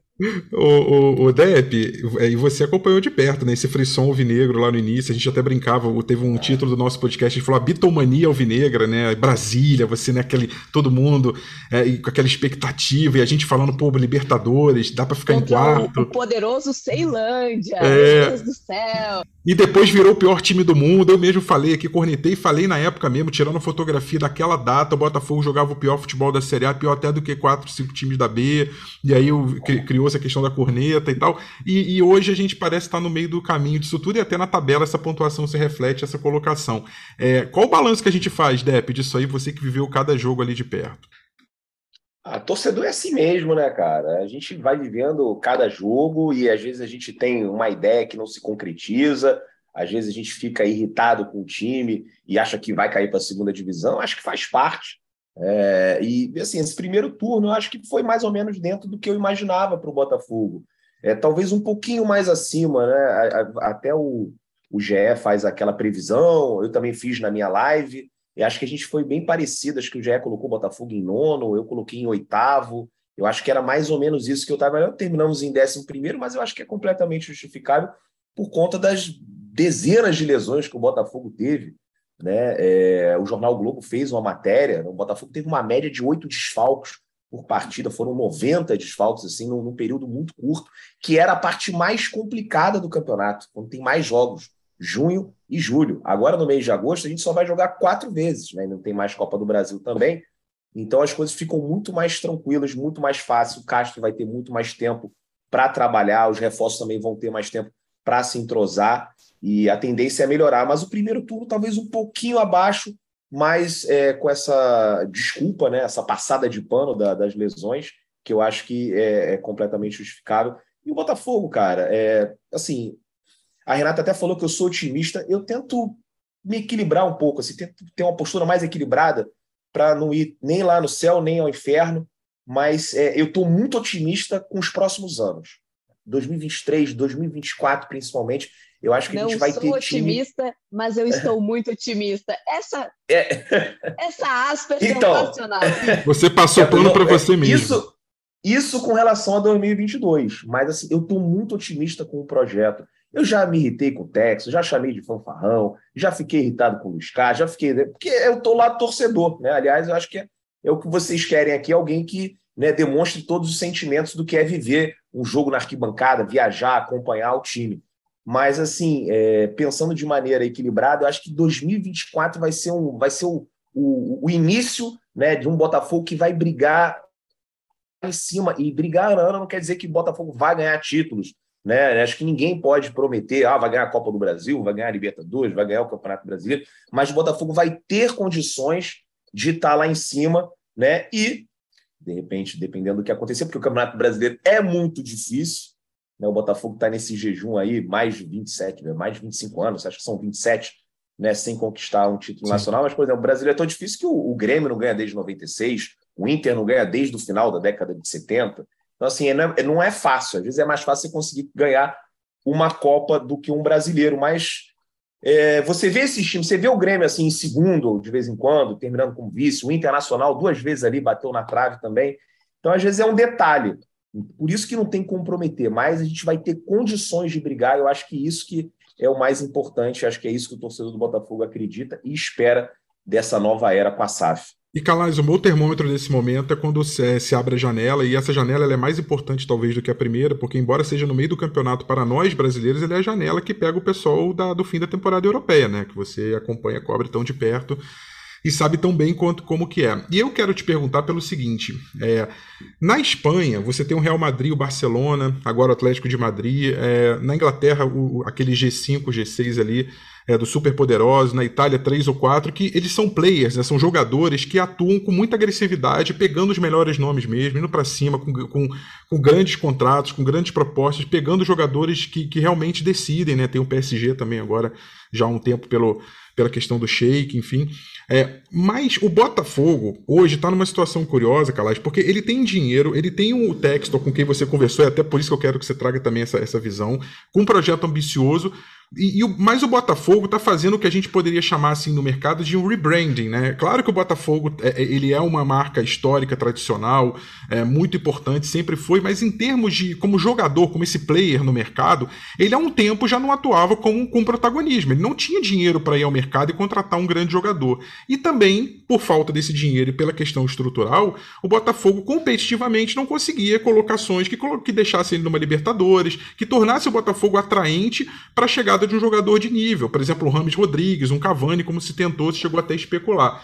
O, o, o Depp, é, e você acompanhou de perto, né? Esse frisson alvinegro lá no início, a gente até brincava, teve um título do nosso podcast, a gente falou a bitomania alvinegra, né? Brasília, você, né? Aquele, todo mundo é, com aquela expectativa, e a gente falando, pô, Libertadores, dá pra ficar Contra em quarto. O, poderoso Ceilândia, é... meu Deus do céu. E depois virou o pior time do mundo. Eu mesmo falei aqui, cornetei e falei na época mesmo, tirando a fotografia daquela data, o Botafogo jogava o pior futebol da Série A, pior até do que quatro, cinco times da B. E aí criou-se a questão da corneta e tal. E, e, hoje a gente parece estar no meio do caminho disso tudo, e até na tabela essa pontuação se reflete, essa colocação. É, qual o balanço que a gente faz, Depp, disso aí, você que viveu cada jogo ali de perto? A torcedor é assim mesmo, né, cara? A gente vai vivendo cada jogo e às vezes a gente tem uma ideia que não se concretiza, às vezes a gente fica irritado com o time e acha que vai cair para a segunda divisão. Acho que faz parte. É, e assim, esse primeiro turno eu acho que foi mais ou menos dentro do que eu imaginava para o Botafogo. É, talvez um pouquinho mais acima, né? Até o, o GE faz aquela previsão, eu também fiz na minha live. E acho que a gente foi bem parecido. Acho que o GE colocou o Botafogo em nono, eu coloquei em oitavo. Eu acho que era mais ou menos isso que eu estava. Terminamos em décimo primeiro, mas eu acho que é completamente justificável por conta das dezenas de lesões que o Botafogo teve. Né? É, o Jornal Globo fez uma matéria. O Botafogo teve uma média de oito desfalques por partida, foram 90 desfalques assim, num, num, período muito curto, que era a parte mais complicada do campeonato, quando tem mais jogos junho e julho. Agora, no mês de agosto, a gente só vai jogar quatro vezes, né? não tem mais Copa do Brasil também. Então, as coisas ficam muito mais tranquilas, muito mais fácil. O Castro vai ter muito mais tempo para trabalhar, os reforços também vão ter mais tempo para se entrosar e a tendência é melhorar. Mas o primeiro turno, talvez um pouquinho abaixo, mas é, com essa desculpa, né? essa passada de pano da, das lesões, que eu acho que é, é completamente justificável. E o Botafogo, cara, é assim, a Renata até falou que eu sou otimista. Eu tento me equilibrar um pouco, assim, tento ter uma postura mais equilibrada para não ir nem lá no céu, nem ao inferno. Mas é, eu estou muito otimista com os próximos anos. 2023, 2024, principalmente. Eu acho que não a gente vai ter. Eu sou otimista, time... mas eu estou muito otimista. Essa, é... essa aspa é então, sensacional. Você passou é, pano para você mesmo. Isso, isso com relação a 2022. Mas assim, eu estou muito otimista com o projeto. Eu já me irritei com o Texas, já chamei de fanfarrão, já fiquei irritado com o Luiz Carlos, já fiquei. Né, porque eu estou lá torcedor, né? Aliás, eu acho que é, é, o que vocês querem aqui, alguém que né, demonstre todos os sentimentos do que é viver um jogo na arquibancada, viajar, acompanhar o time. Mas, assim, é, pensando de maneira equilibrada, eu acho que 2024 vai ser, um, vai ser o, o, o início né, de um Botafogo que vai brigar em cima. E brigar ano não quer dizer que o Botafogo vai ganhar títulos. Né? Acho que ninguém pode prometer, ah, vai ganhar a Copa do Brasil, vai ganhar a Libertadores, vai ganhar o Campeonato Brasileiro, mas o Botafogo vai ter condições de estar lá em cima, né? E, de repente, dependendo do que acontecer, porque o Campeonato Brasileiro é muito difícil, né? O Botafogo está nesse jejum aí, mais de 27, né? mais de 25 anos, acho que são 27, né? Sem conquistar um título Sim. nacional, mas, por exemplo, o brasileiro é tão difícil que o, o Grêmio não ganha desde 96, o Inter não ganha desde o final da década de 70. Então, assim, não é, não é fácil. Às vezes é mais fácil você conseguir ganhar uma Copa do que um brasileiro, mas é, você vê esses times, você vê o Grêmio assim em segundo, de vez em quando, terminando como vice, o Internacional duas vezes ali bateu na trave também. Então, às vezes, é um detalhe. Por isso que não tem que comprometer, mas a gente vai ter condições de brigar. Eu acho que isso que é o mais importante, acho que é isso que o torcedor do Botafogo acredita e espera dessa nova era com a SAF. E Calais, o meu termômetro nesse momento é quando se, se abre a janela, e essa janela é mais importante talvez do que a primeira, porque embora seja no meio do campeonato para nós brasileiros, ele é a janela que pega o pessoal da, do fim da temporada europeia, né? Que você acompanha, cobre tão de perto e sabe tão bem quanto como que é. E eu quero te perguntar pelo seguinte: é, na Espanha, você tem o Real Madrid, o Barcelona, agora o Atlético de Madrid, é, na Inglaterra, o, aquele G5, G6 ali é, do Super Poderoso, na Itália três ou quatro, que eles são players, né, são jogadores que atuam com muita agressividade, pegando os melhores nomes mesmo, indo para cima, com, com, com, grandes contratos, com grandes propostas, pegando jogadores que, que realmente decidem, né? Tem o PSG também agora, já há um tempo pelo, pela questão do shake, enfim. É, mas o Botafogo hoje está numa situação curiosa, Calais, porque ele tem dinheiro, ele tem o Textor com quem você conversou, e até por isso que eu quero que você traga também essa, essa visão, com um projeto ambicioso, e, e, mas o Botafogo está fazendo o que a gente poderia chamar assim no mercado de um rebranding, né? Claro que o Botafogo é, é, ele é uma marca histórica, tradicional, é muito importante, sempre foi, mas em termos de como jogador, como esse player no mercado, ele há um tempo já não atuava com, com protagonismo. Ele não tinha dinheiro para ir ao mercado e contratar um grande jogador. E também, por falta desse dinheiro e pela questão estrutural, o Botafogo competitivamente não conseguia colocações que, que deixassem ele numa Libertadores, que tornasse o Botafogo atraente para a chegada de um jogador de nível. Por exemplo, o Rames Rodrigues, um Cavani, como se tentou, se chegou até a especular.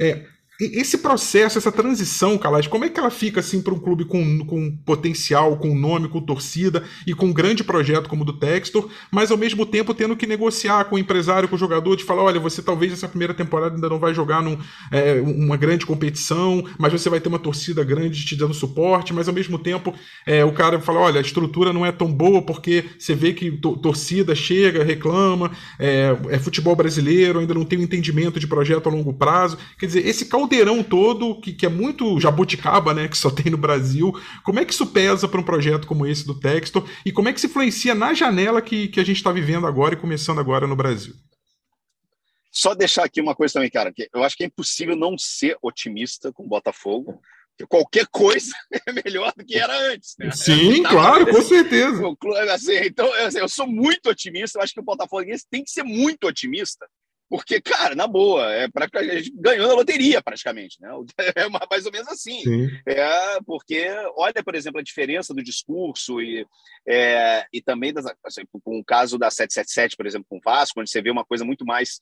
É, esse processo, essa transição, Calais, como é que ela fica assim para um clube com, com potencial, com nome, com torcida e com um grande projeto como o do Textor, mas ao mesmo tempo tendo que negociar com o empresário, com o jogador, de falar: olha, você talvez essa primeira temporada ainda não vai jogar num, é, uma grande competição, mas você vai ter uma torcida grande te dando suporte, mas ao mesmo tempo é, o cara fala: olha, a estrutura não é tão boa porque você vê que torcida chega, reclama, é, é futebol brasileiro, ainda não tem um entendimento de projeto a longo prazo. Quer dizer, esse caldo caldeirão todo, que, que é muito jabuticaba, né, que só tem no Brasil. Como é que isso pesa para um projeto como esse do Textor? E como é que se influencia na janela que, que a gente está vivendo agora e começando agora no Brasil? Só deixar aqui uma coisa também, cara, que eu acho que é impossível não ser otimista com o Botafogo, que qualquer coisa [laughs] é melhor do que era antes. Né? Sim, é, claro, com certeza. [laughs] Assim, então, assim, eu sou muito otimista, eu acho que o Botafogo tem que ser muito otimista, porque, cara, na boa, é pra, a gente ganhou na loteria praticamente, né? [laughs] É mais ou menos assim. Sim. É, porque olha, por exemplo, a diferença do discurso e, é, e também das, assim, com o caso da 777, por exemplo, com o Vasco, onde você vê uma coisa muito mais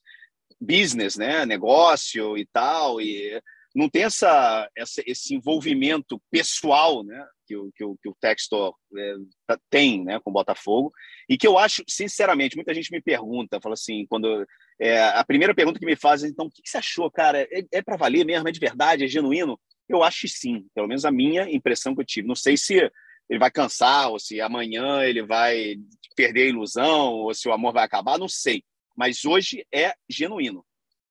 business, né? Negócio e tal, e não tem essa, essa esse envolvimento pessoal, né? Que o, que o, que o Textor é, tá, tem, né? Com o Botafogo e que eu acho, sinceramente, muita gente me pergunta, fala assim, quando é, a primeira pergunta que me fazem, então, o que, que você achou, cara? É, é para valer mesmo? É de verdade? É genuíno? Eu acho que sim, pelo menos a minha impressão que eu tive. Não sei se ele vai cansar, ou se amanhã ele vai perder a ilusão, ou se o amor vai acabar, não sei. Mas hoje é genuíno.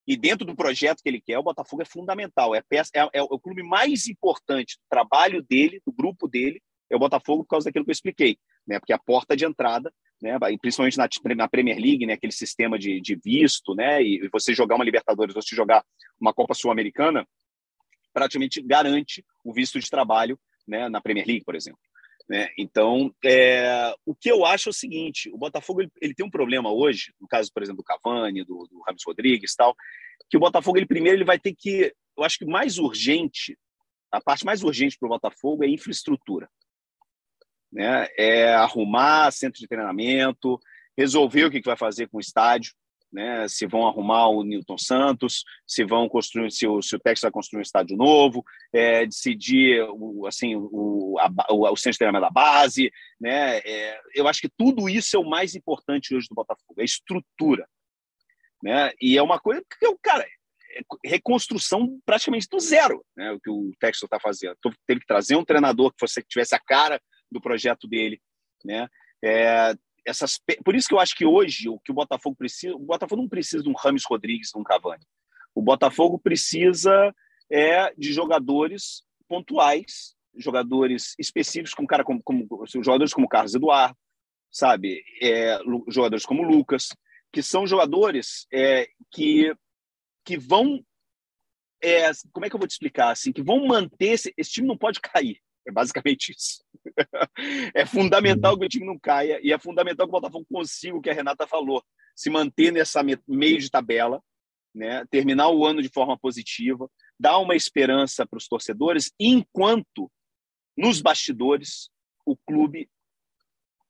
E dentro do projeto que ele quer, o Botafogo é fundamental. É, peça, é, é o clube mais importante do trabalho dele, do grupo dele, é o Botafogo por causa daquilo que eu expliquei. Né? Porque a porta de entrada né, principalmente na, na, Premier League, né, aquele sistema de, de visto, né, e você jogar uma Libertadores, você jogar uma Copa Sul-Americana, praticamente garante o visto de trabalho né, na Premier League, por exemplo. Né? Então, é, o que eu acho é o seguinte: o Botafogo ele, ele, tem um problema hoje, no caso, por exemplo, do Cavani, do, do Ramos Rodrigues tal, que o Botafogo ele primeiro ele vai ter que, eu acho que mais urgente, a parte mais urgente para o Botafogo é infraestrutura né? É arrumar centro de treinamento, resolver o que vai fazer com o estádio, né? Se vão arrumar o Newton Santos, se vão construir, se o, se o Texas vai construir um estádio novo, é, decidir o, assim o, a, o, o centro de treinamento da base, né? É, eu acho que tudo isso é o mais importante hoje do Botafogo, é a estrutura, né? E é uma coisa que o cara é reconstrução praticamente do zero, né? O que o Texas está fazendo. Teve que trazer um treinador que fosse que tivesse a cara do projeto dele, né? É, essas, por isso que eu acho que hoje o que o Botafogo precisa, o Botafogo não precisa de um Rames Rodrigues, de um Cavani. O Botafogo precisa é de jogadores pontuais, jogadores específicos, como cara como, como jogadores como Carlos Eduardo, sabe, é, jogadores como Lucas, que são jogadores é, que que vão é, como é que eu vou te explicar assim, que vão manter esse, esse time não pode [laughs] cair. É basicamente isso. É fundamental que o time não caia e é fundamental que o Botafogo consiga o que a Renata falou, se manter nessa meio de tabela, né? terminar o ano de forma positiva, dar uma esperança para os torcedores, enquanto nos bastidores o clube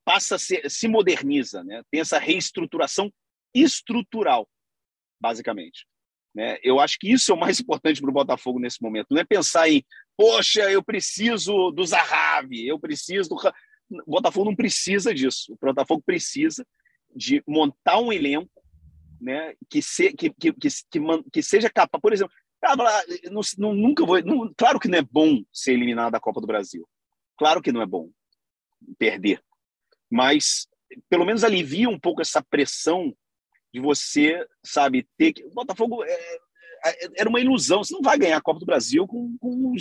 passa a ser, se moderniza, né? tem essa reestruturação estrutural, basicamente. Né? Eu acho que isso é o mais [laughs] importante para o Botafogo nesse momento. Não é pensar em, poxa, eu preciso do Zahavi, eu preciso do. O Botafogo não precisa disso. O Botafogo precisa de montar um elenco né, que, se, que, que, que, que, seja capaz. Por exemplo, ah, não, não, nunca vou. Não, claro que não é bom ser eliminado da Copa do Brasil. Claro que não é bom perder. Mas pelo menos alivia um pouco essa pressão de você, sabe, ter que. O Botafogo é, é, era uma ilusão. Você não vai ganhar a Copa do Brasil com, com.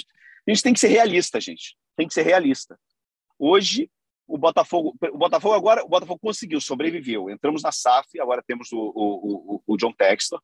A gente tem que ser realista, gente. Tem que ser realista. Hoje, o Botafogo, o Botafogo agora, o Botafogo conseguiu, sobreviveu. Entramos na SAF, agora temos o, o, o, o John Textor.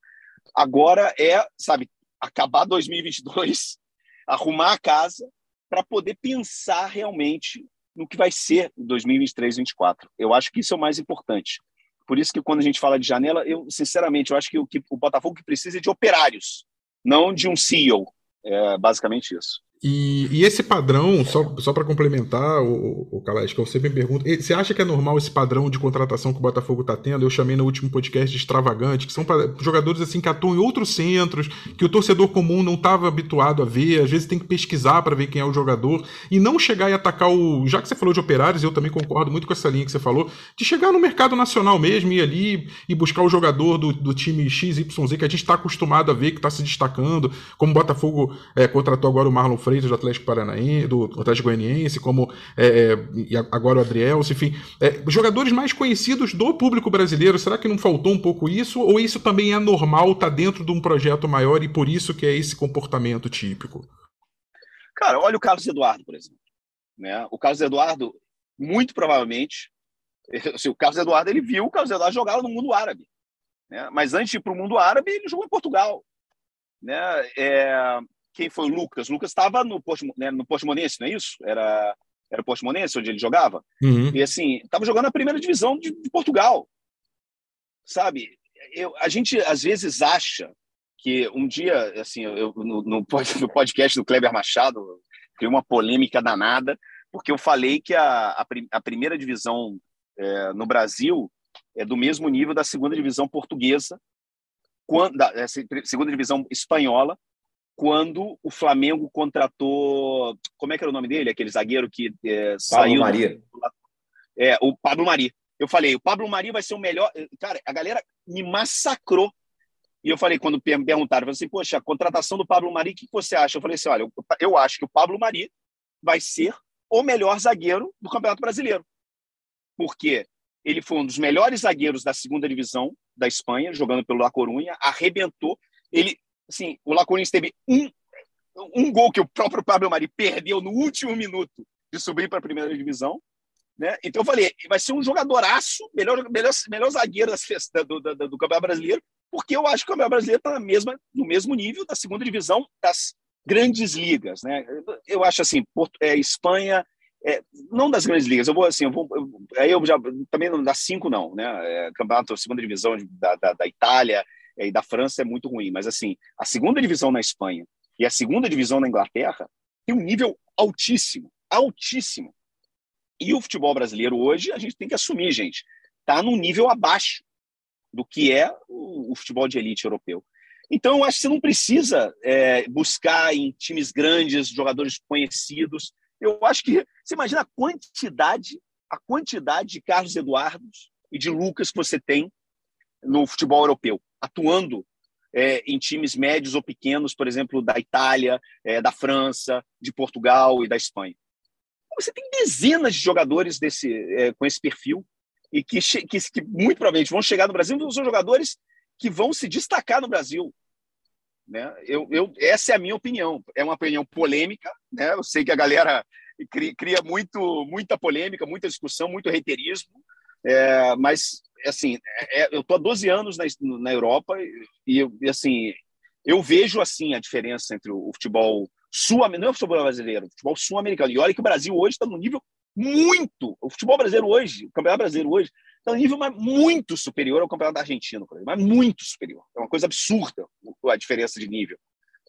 Agora é, sabe, acabar 2022, [laughs] arrumar a casa para poder pensar realmente no que vai ser 2023, 2024. Eu acho que isso é o mais importante. Por isso que quando a gente fala de janela, eu sinceramente eu acho que o, que o Botafogo precisa é de operários, não de um CEO. É basicamente isso. E, e, esse padrão, só, só para complementar, o, o Kalash, que eu sempre me pergunto, você acha que é normal esse padrão de contratação que o Botafogo está tendo? Eu chamei no último podcast de extravagante, que são jogadores assim que atuam em outros centros, que o torcedor comum não estava habituado a ver, às vezes tem que pesquisar para ver quem é o jogador, e não chegar e atacar o. Já que você falou de operários, eu também concordo muito com essa linha que você falou, de chegar no mercado nacional mesmo, ir ali e buscar o jogador do, do time XYZ que a gente está acostumado a ver, que está se destacando, como o Botafogo é, contratou agora o Marlon Freire Do Atlético Paranaense, do Atlético Goianiense, como é, é, agora o Adriel, enfim, é, jogadores mais conhecidos do público brasileiro. Será que não faltou um pouco isso? Ou isso também é normal, tá dentro de um projeto maior e por isso que é esse comportamento típico? Cara, olha o Carlos Eduardo, por exemplo. Né? O Carlos Eduardo, muito provavelmente, [laughs] assim, o Carlos Eduardo ele viu o Carlos Eduardo jogar no mundo árabe. Né? Mas antes de ir para o mundo árabe, ele jogou em Portugal. Né? É, quem foi o Lucas? O Lucas estava no, né, no Portimonense, não é isso? Era, era o Portimonense onde ele jogava? Uhum. E assim, estava jogando a primeira divisão de, de Portugal. Sabe? Eu, a gente às vezes acha que um dia, assim, eu, no, [laughs] no, podcast do Kleber Machado, tem uma polêmica danada, porque eu falei que a, a, a primeira divisão é, no Brasil é do mesmo nível da segunda divisão portuguesa, quando, da é, segunda divisão espanhola, quando o Flamengo contratou. Como é que era o nome dele? Aquele zagueiro que é, saiu. Maria. É, o Pablo Mari. Eu falei, o Pablo Mari vai ser o melhor. Cara, a galera me massacrou. E eu falei, quando me perguntaram, eu falei assim, poxa, a contratação do Pablo Mari, o que você acha? Eu falei assim, olha, eu acho que o Pablo Mari vai ser o melhor zagueiro do Campeonato Brasileiro. Porque ele foi um dos melhores zagueiros da segunda divisão da Espanha, jogando pelo La Coruña, arrebentou. Ele assim, o La teve um, um gol que o próprio Pablo Mari perdeu no último minuto de subir para a primeira divisão. Né? Então eu falei, vai ser um jogadoraço, melhor, melhor, melhor zagueiro do, do, do, do Campeonato Brasileiro, porque eu acho que o Campeonato Brasileiro está no mesmo nível da segunda divisão das grandes ligas. Né? Eu acho assim, Porto, é, Espanha, é, não das grandes ligas, eu vou assim, eu vou, eu, aí eu já também não das cinco não, né? É, campeonato segunda divisão da, da, da Itália, e da França é muito ruim. Mas, assim, a segunda divisão na Espanha e a segunda divisão na Inglaterra tem um nível altíssimo, altíssimo. E o futebol brasileiro hoje, a gente tem que assumir, gente. está num nível abaixo do que é o, o, futebol de elite europeu. Então, eu acho que você não precisa é, buscar em times grandes jogadores conhecidos. Eu acho que você imagina a quantidade, a quantidade de Carlos Eduardos e de Lucas que você tem no futebol europeu, atuando é, em times médios ou pequenos, por exemplo, da Itália, é, da França, de Portugal e da Espanha. Você tem dezenas de jogadores desse, é, com esse perfil e que, que, que, muito provavelmente vão chegar no Brasil, são jogadores que vão se destacar no Brasil. Né? Eu, eu, essa é a minha opinião. É uma opinião polêmica. Né? Eu sei que a galera cria, cria muito, muita polêmica, muita discussão, muito reiterismo. É, mas, assim, é, é eu estou há 12 anos na, na Europa e, e, assim, eu vejo assim a diferença entre o futebol sul-americano, não é o futebol brasileiro, o futebol sul-americano. E olha que o Brasil hoje está no nível muito. O futebol brasileiro hoje, o campeonato brasileiro hoje, está no nível muito superior ao campeonato argentino, mas muito superior. É uma coisa absurda a diferença de nível.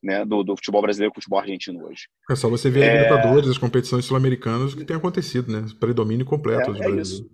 Né, do, do, futebol brasileiro com o futebol argentino hoje. É só você ver é... a Libertadores, as competições sul-americanas, que tem acontecido, né? Predomínio completo é, do é Brasil.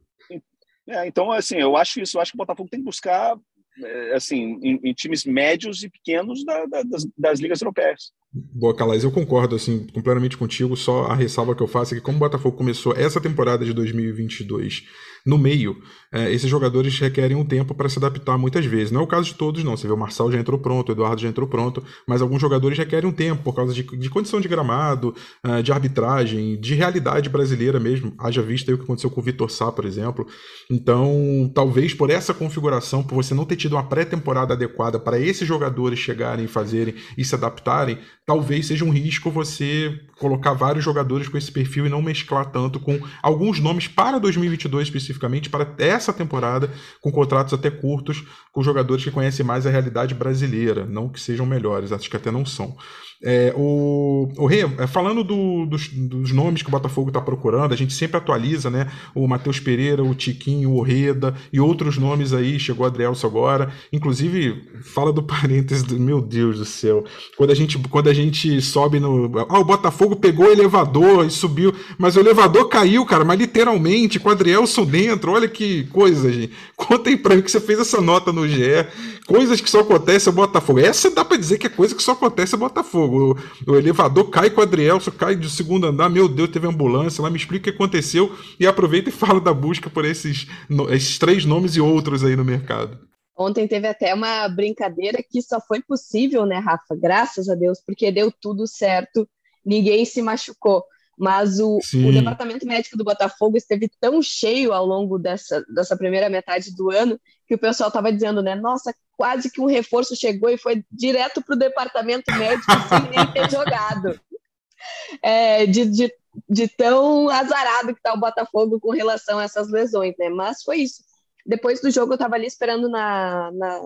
É, então, assim, eu acho isso, eu acho que o Botafogo tem que buscar é, assim, em, em times médios e pequenos da, da, das, das ligas europeias. Boa, Calais, eu concordo assim completamente contigo. Só a ressalva que eu faço é que, como o Botafogo começou essa temporada de 2022 no meio, é, esses jogadores requerem um tempo para se adaptar muitas vezes. Não é o caso de todos, não. Você vê o Marçal já entrou pronto, o Eduardo já entrou pronto, mas alguns jogadores requerem um tempo por causa de, de condição de gramado, uh, de arbitragem, de realidade brasileira mesmo. Haja vista o que aconteceu com o Vitor Sá, por exemplo. Então, talvez por essa configuração, por você não ter tido uma pré-temporada adequada para esses jogadores chegarem, fazerem e se adaptarem, talvez seja um risco você colocar vários jogadores com esse perfil e não mesclar tanto com alguns nomes para 2022 especificamente, para essa temporada, com contratos até curtos, com jogadores que conhecem mais a realidade brasileira, não que sejam melhores, acho que até não são. É, o, o Rê, é, falando do, dos, dos, nomes que o Botafogo está procurando, a gente sempre atualiza, né? O Matheus Pereira, o Tiquinho, o Orreda e outros nomes aí, chegou o Adrielso agora. Inclusive, fala do [laughs] parênteses do meu Deus do céu. Quando a gente, quando a gente sobe no. Ah, o Botafogo pegou o elevador e subiu, mas o elevador caiu, cara, mas literalmente, com o Adrielso dentro. Olha que coisa, gente. Contem pra mim que você fez essa nota no GE. Coisas que só acontecem no Botafogo. Essa dá para dizer que é coisa que só acontece no Botafogo. O, o elevador cai com o Adrielso, cai de segundo andar. Meu Deus, teve ambulância lá. Me explica o que aconteceu e aproveita e fala da busca por esses, esses três nomes e outros aí no mercado. Ontem teve até uma brincadeira que só foi possível, né, Rafa? Graças a Deus, porque deu tudo certo, ninguém se machucou. Mas o, o, departamento médico do Botafogo esteve tão cheio ao longo dessa, dessa primeira metade do ano que o pessoal estava dizendo, né? Nossa, quase que um reforço chegou e foi direto para o departamento médico sem nem ter [laughs] jogado. É, de, de, de, tão azarado que está o Botafogo com relação a essas lesões, né? Mas foi isso. Depois do jogo, eu estava ali esperando na, na,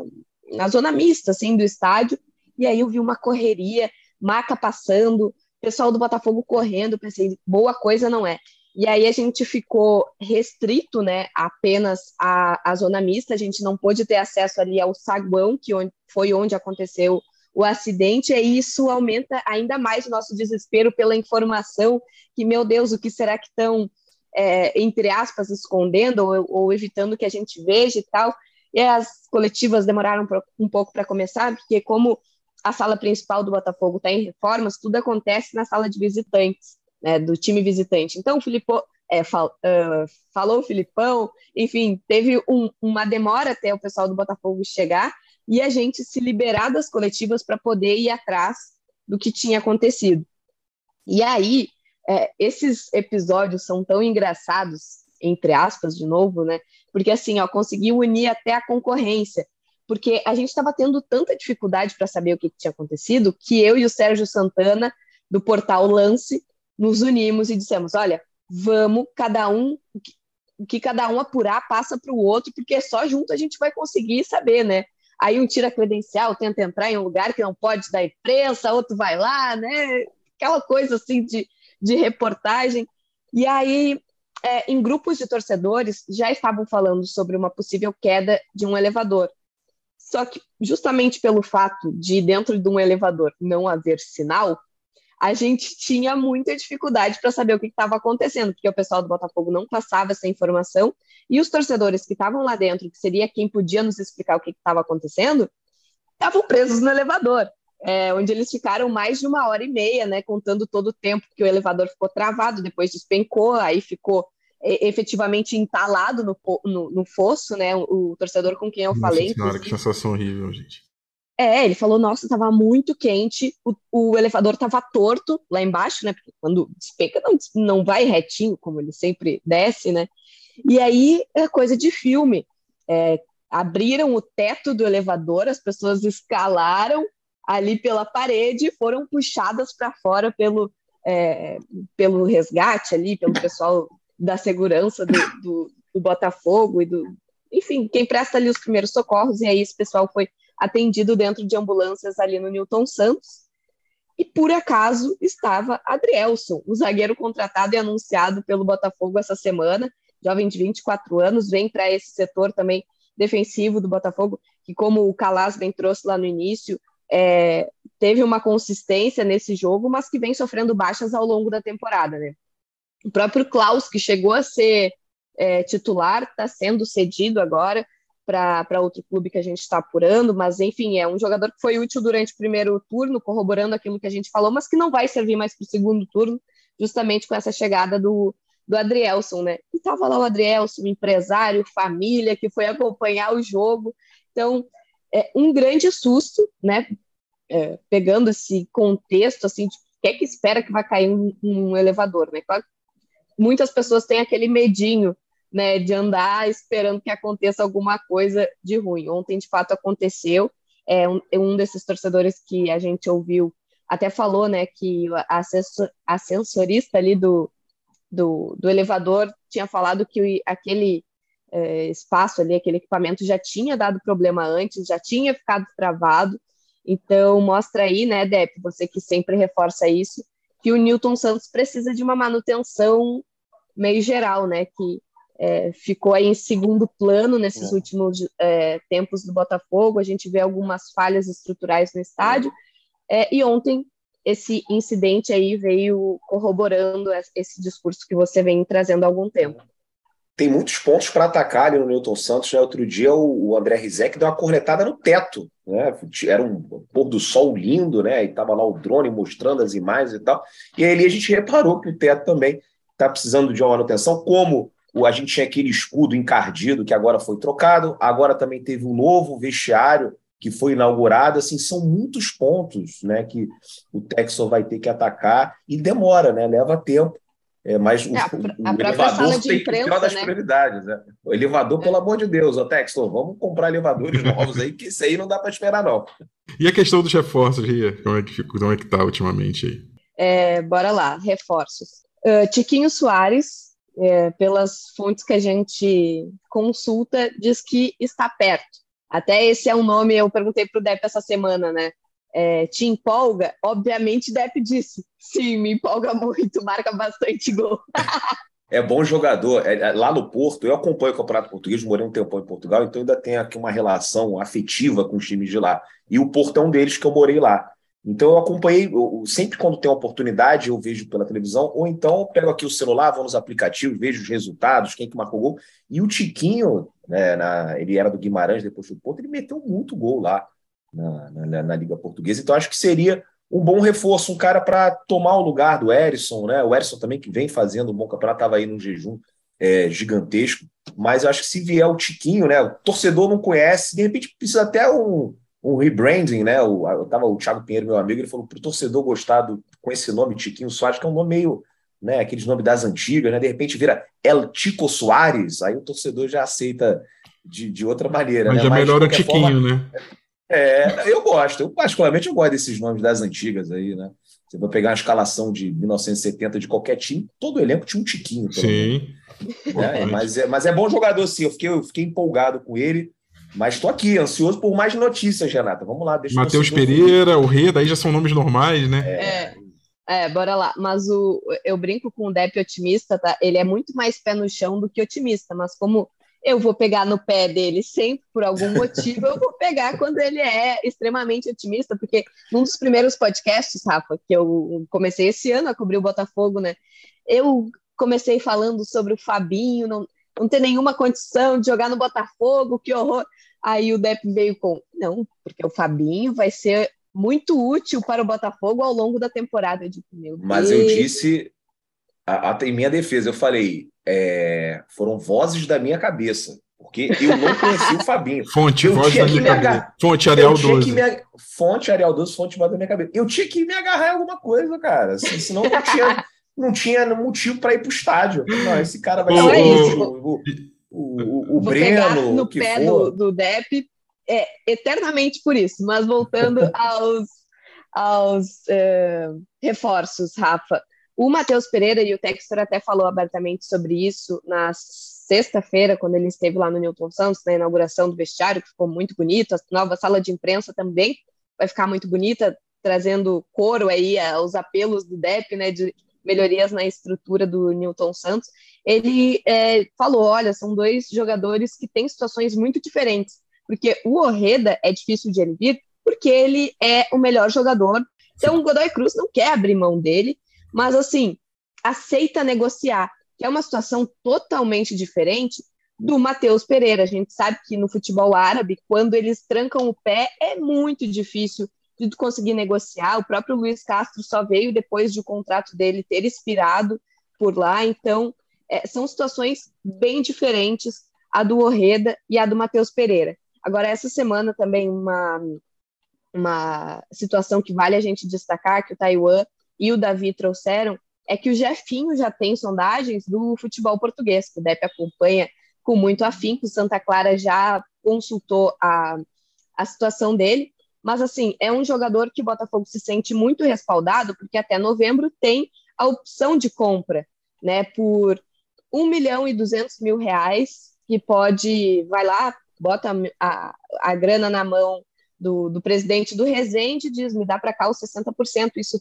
na zona mista, assim, do estádio, e aí eu vi uma correria, maca passando, pessoal do Botafogo correndo, pensei, boa coisa não é. E aí a gente ficou restrito, né, apenas à, zona mista, a gente não pôde ter acesso ali ao saguão, que foi onde aconteceu o acidente, e isso aumenta ainda mais o nosso desespero pela informação, que, meu Deus, o que será que estão, é, entre aspas, escondendo ou, ou, evitando que a gente veja e tal. E as coletivas demoraram um pouco para começar, porque como a sala principal do Botafogo está em reformas, tudo acontece na sala de visitantes, né, do time visitante. Então, o Filipão é, fal, uh, falou o Filipão, enfim, teve um, uma demora até o pessoal do Botafogo chegar e a gente se liberar das coletivas para poder ir atrás do que tinha acontecido. E aí, é, esses episódios são tão engraçados, entre aspas, de novo, né? Porque assim, ó, conseguiu unir até a concorrência porque a gente estava tendo tanta dificuldade para saber o que, que tinha acontecido que eu e o Sérgio Santana, do portal Lance, nos unimos e dissemos: olha, vamos, cada um, o que cada um apurar passa para o outro, porque só junto a gente vai conseguir saber, né? Aí um tira credencial, tenta entrar em um lugar que não pode dar imprensa, outro vai lá, né? Aquela coisa assim de, de reportagem. E aí, é, em grupos de torcedores, já estavam falando sobre uma possível queda de um elevador. Só que, justamente pelo fato de dentro de um elevador não haver sinal, a gente tinha muita dificuldade para saber o que estava acontecendo, porque o pessoal do Botafogo não passava essa informação e os torcedores que estavam lá dentro, que seria quem podia nos explicar o que estava acontecendo, estavam presos no elevador, é, onde eles ficaram mais de uma hora e meia, né, contando todo o tempo que o elevador ficou travado, depois despencou, aí ficou efetivamente entalado no, no, no fosso, né, o, o, torcedor com quem eu Nossa falei. Senhora, que sensação horrível, gente. É, ele falou, nossa, estava muito quente, o, o elevador estava torto lá embaixo, né, porque quando despenca não, não vai retinho, como ele sempre desce, né, e aí é coisa de filme, é, abriram o teto do elevador, as pessoas escalaram ali pela parede foram puxadas para fora pelo, é, pelo resgate ali, pelo pessoal da segurança do, do, do, Botafogo e do. Enfim, quem presta ali os primeiros socorros, e aí esse pessoal foi atendido dentro de ambulâncias ali no Newton Santos. E por acaso estava Adrielson, o zagueiro contratado e anunciado pelo Botafogo essa semana, jovem de 24 anos, vem para esse setor também defensivo do Botafogo, que, como o Calas bem trouxe lá no início, é, teve uma consistência nesse jogo, mas que vem sofrendo baixas ao longo da temporada. Né? O próprio Klaus, que chegou a ser é, titular, está sendo cedido agora para outro clube que a gente está apurando, mas enfim, é um jogador que foi útil durante o primeiro turno, corroborando aquilo que a gente falou, mas que não vai servir mais para o segundo turno, justamente com essa chegada do, do Adrielson, né? E estava lá o Adrielson, empresário, família, que foi acompanhar o jogo. Então, é um grande susto, né? É, pegando esse contexto, assim, de que é que espera que vai cair um, um elevador, né? Claro, muitas pessoas têm aquele medinho, né, de andar esperando que aconteça alguma coisa de ruim. Ontem, de fato, aconteceu. É um, um desses torcedores que a gente ouviu até falou, né, que a, assessor, a sensorista ali do, do, do elevador tinha falado que aquele é, espaço ali, aquele equipamento já tinha dado problema antes, já tinha ficado travado. Então, mostra aí, né, Dep, você que sempre reforça isso, que o Newton Santos precisa de uma manutenção meio geral, né, que é, ficou aí em segundo plano nesses é. últimos é, tempos do Botafogo. A gente vê algumas falhas estruturais no estádio. É, e ontem esse incidente aí veio corroborando esse discurso que você vem trazendo há algum tempo. Tem muitos pontos para atacar ali no Newton Santos. Né? Outro dia o, André Rizek deu uma cornetada no teto. Né? Era um pôr do sol lindo, né? E estava lá o drone mostrando as imagens e tal. E aí a gente reparou que o teto também está precisando de uma manutenção, como a gente tinha aquele escudo encardido que agora foi trocado, agora também teve um novo vestiário que foi inaugurado, assim, são muitos pontos né, que o Texas vai ter que atacar e demora, né, leva tempo. É, mas o, é, a, o, o elevador tem imprensa, que uma das né? prioridades. Né? O elevador, é. pelo amor de Deus, o Texton, vamos comprar elevadores [laughs] novos aí, que isso aí não dá para esperar, não. E a questão dos reforços, Ria? Como é que, como é que tá ultimamente aí? É, bora lá, reforços. Uh, Tiquinho Soares, é, pelas fontes que a gente consulta, diz que está perto. Até esse é um nome, eu perguntei para o Depp essa semana, né? É, te empolga? Obviamente, Depp disse: sim, me empolga muito, marca bastante gol. é bom jogador. É, é, lá no Porto, eu acompanho o Campeonato Português, morei um tempo em Portugal, então ainda tenho aqui uma relação afetiva com os times de lá. E o Portão deles que eu morei lá. Então eu acompanhei, eu, sempre quando tem oportunidade, eu vejo pela televisão, ou então pego aqui o celular, vou nos aplicativos, vejo os resultados, quem que marcou gol. E o Tiquinho, né, na, ele era do Guimarães, depois do Porto, ele meteu muito gol lá na, na, na Liga Portuguesa. Então acho que seria um bom reforço, um cara para tomar o lugar do Erisson, né? O Erisson também que vem fazendo um bom campeonato, estava aí num jejum é, gigantesco. Mas eu acho que se vier o Tiquinho, né? O torcedor não conhece, de repente precisa até um um rebranding, né? O, eu tava, o Thiago Pinheiro, meu amigo, ele falou para o torcedor gostado com esse nome, Tiquinho Soares, que é um nome meio, né? Aqueles nomes das antigas, né? De repente vira El Tico Soares, aí o torcedor já aceita de, de outra maneira. Mas né? é melhor o Tiquinho, forma, né? É, eu gosto, eu particularmente eu gosto desses nomes das antigas aí, né? Você vai pegar uma escalação de 1970 de qualquer time, todo elenco tinha um Tiquinho. Sim. É, mas, é, mas é bom jogador, sim. Eu fiquei, eu fiquei empolgado com ele. Mas estou aqui, ansioso por mais notícias, Renata. Vamos lá. Matheus Pereira, o Rei, daí já são nomes normais, né? É. É, bora lá. Mas o, eu brinco com o Depp otimista, tá? Ele é muito mais pé no chão do que otimista, mas como eu vou pegar no pé dele sempre, por algum motivo, eu vou pegar quando ele é extremamente otimista, porque num dos primeiros podcasts, Rafa, que eu comecei esse ano a cobrir o Botafogo, né? Eu comecei falando sobre o Fabinho, não, não ter nenhuma condição de jogar no Botafogo, que horror. Aí o Depp veio com, não, porque o Fabinho vai ser muito útil para o Botafogo ao longo da temporada. Eu digo, meu Mas eu disse, em minha defesa, eu falei, é, foram vozes da minha cabeça. Porque eu não conheci o [laughs] Fabinho. Fonte, eu voz da minha cabeça. Fonte Ariel 12. Me, fonte Ariel 12, fonte voz da minha cabeça. Eu tinha que me agarrar em alguma coisa, cara. Assim, senão não tinha, não tinha motivo para ir para o estádio. Não, esse cara vai ser o, o, o, o Breno. no pé do, do Depp é, eternamente por isso. Mas voltando [laughs] aos, aos é, reforços, Rafa. O Matheus Pereira e o Textor até falou abertamente sobre isso na sexta-feira, quando ele esteve lá no Newton Santos, na inauguração do vestiário, que ficou muito bonito. A nova sala de imprensa também vai ficar muito bonita, trazendo coro aí aos apelos do DEP, né, de melhorias na estrutura do Newton Santos. Ele é, falou: olha, são dois jogadores que têm situações muito diferentes, porque o Orreda é difícil de ele vir, porque ele é o melhor jogador. Então, o Godoy Cruz não quer abrir mão dele, mas assim, aceita negociar, que é uma situação totalmente diferente do Matheus Pereira. A gente sabe que no futebol árabe, quando eles trancam o pé, é muito difícil de conseguir negociar. O próprio Luiz Castro só veio depois de o contrato dele ter expirado por lá. Então, é, são situações bem diferentes a do Orreda e a do Matheus Pereira. Agora, essa semana também uma, uma situação que vale a gente destacar, que o Taiwan e o Davi trouxeram é que o Jefinho já tem sondagens do futebol português, que o DEP acompanha com muito afinco, Santa Clara já consultou a, a situação dele, mas assim, é um jogador que o Botafogo se sente muito respaldado, porque até novembro tem a opção de compra, né, por 1 milhão e 200 mil reais, que pode, vai lá, bota a, a grana na mão do, do presidente do Resende diz: me dá para cá os 60%. Isso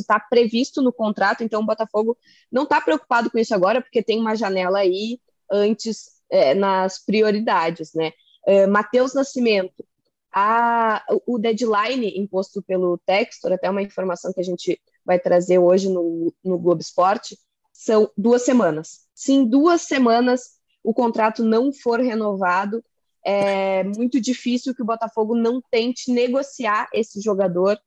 está previsto no contrato, então o Botafogo não está preocupado com isso agora, porque tem uma janela aí antes é, nas prioridades. Né? É, Matheus Nascimento, a, o deadline imposto pelo Textor, até uma informação que a gente vai trazer hoje no, no Globo Esporte, são duas semanas. Se em duas semanas o contrato não for renovado, é muito difícil que o Botafogo não tente negociar esse jogador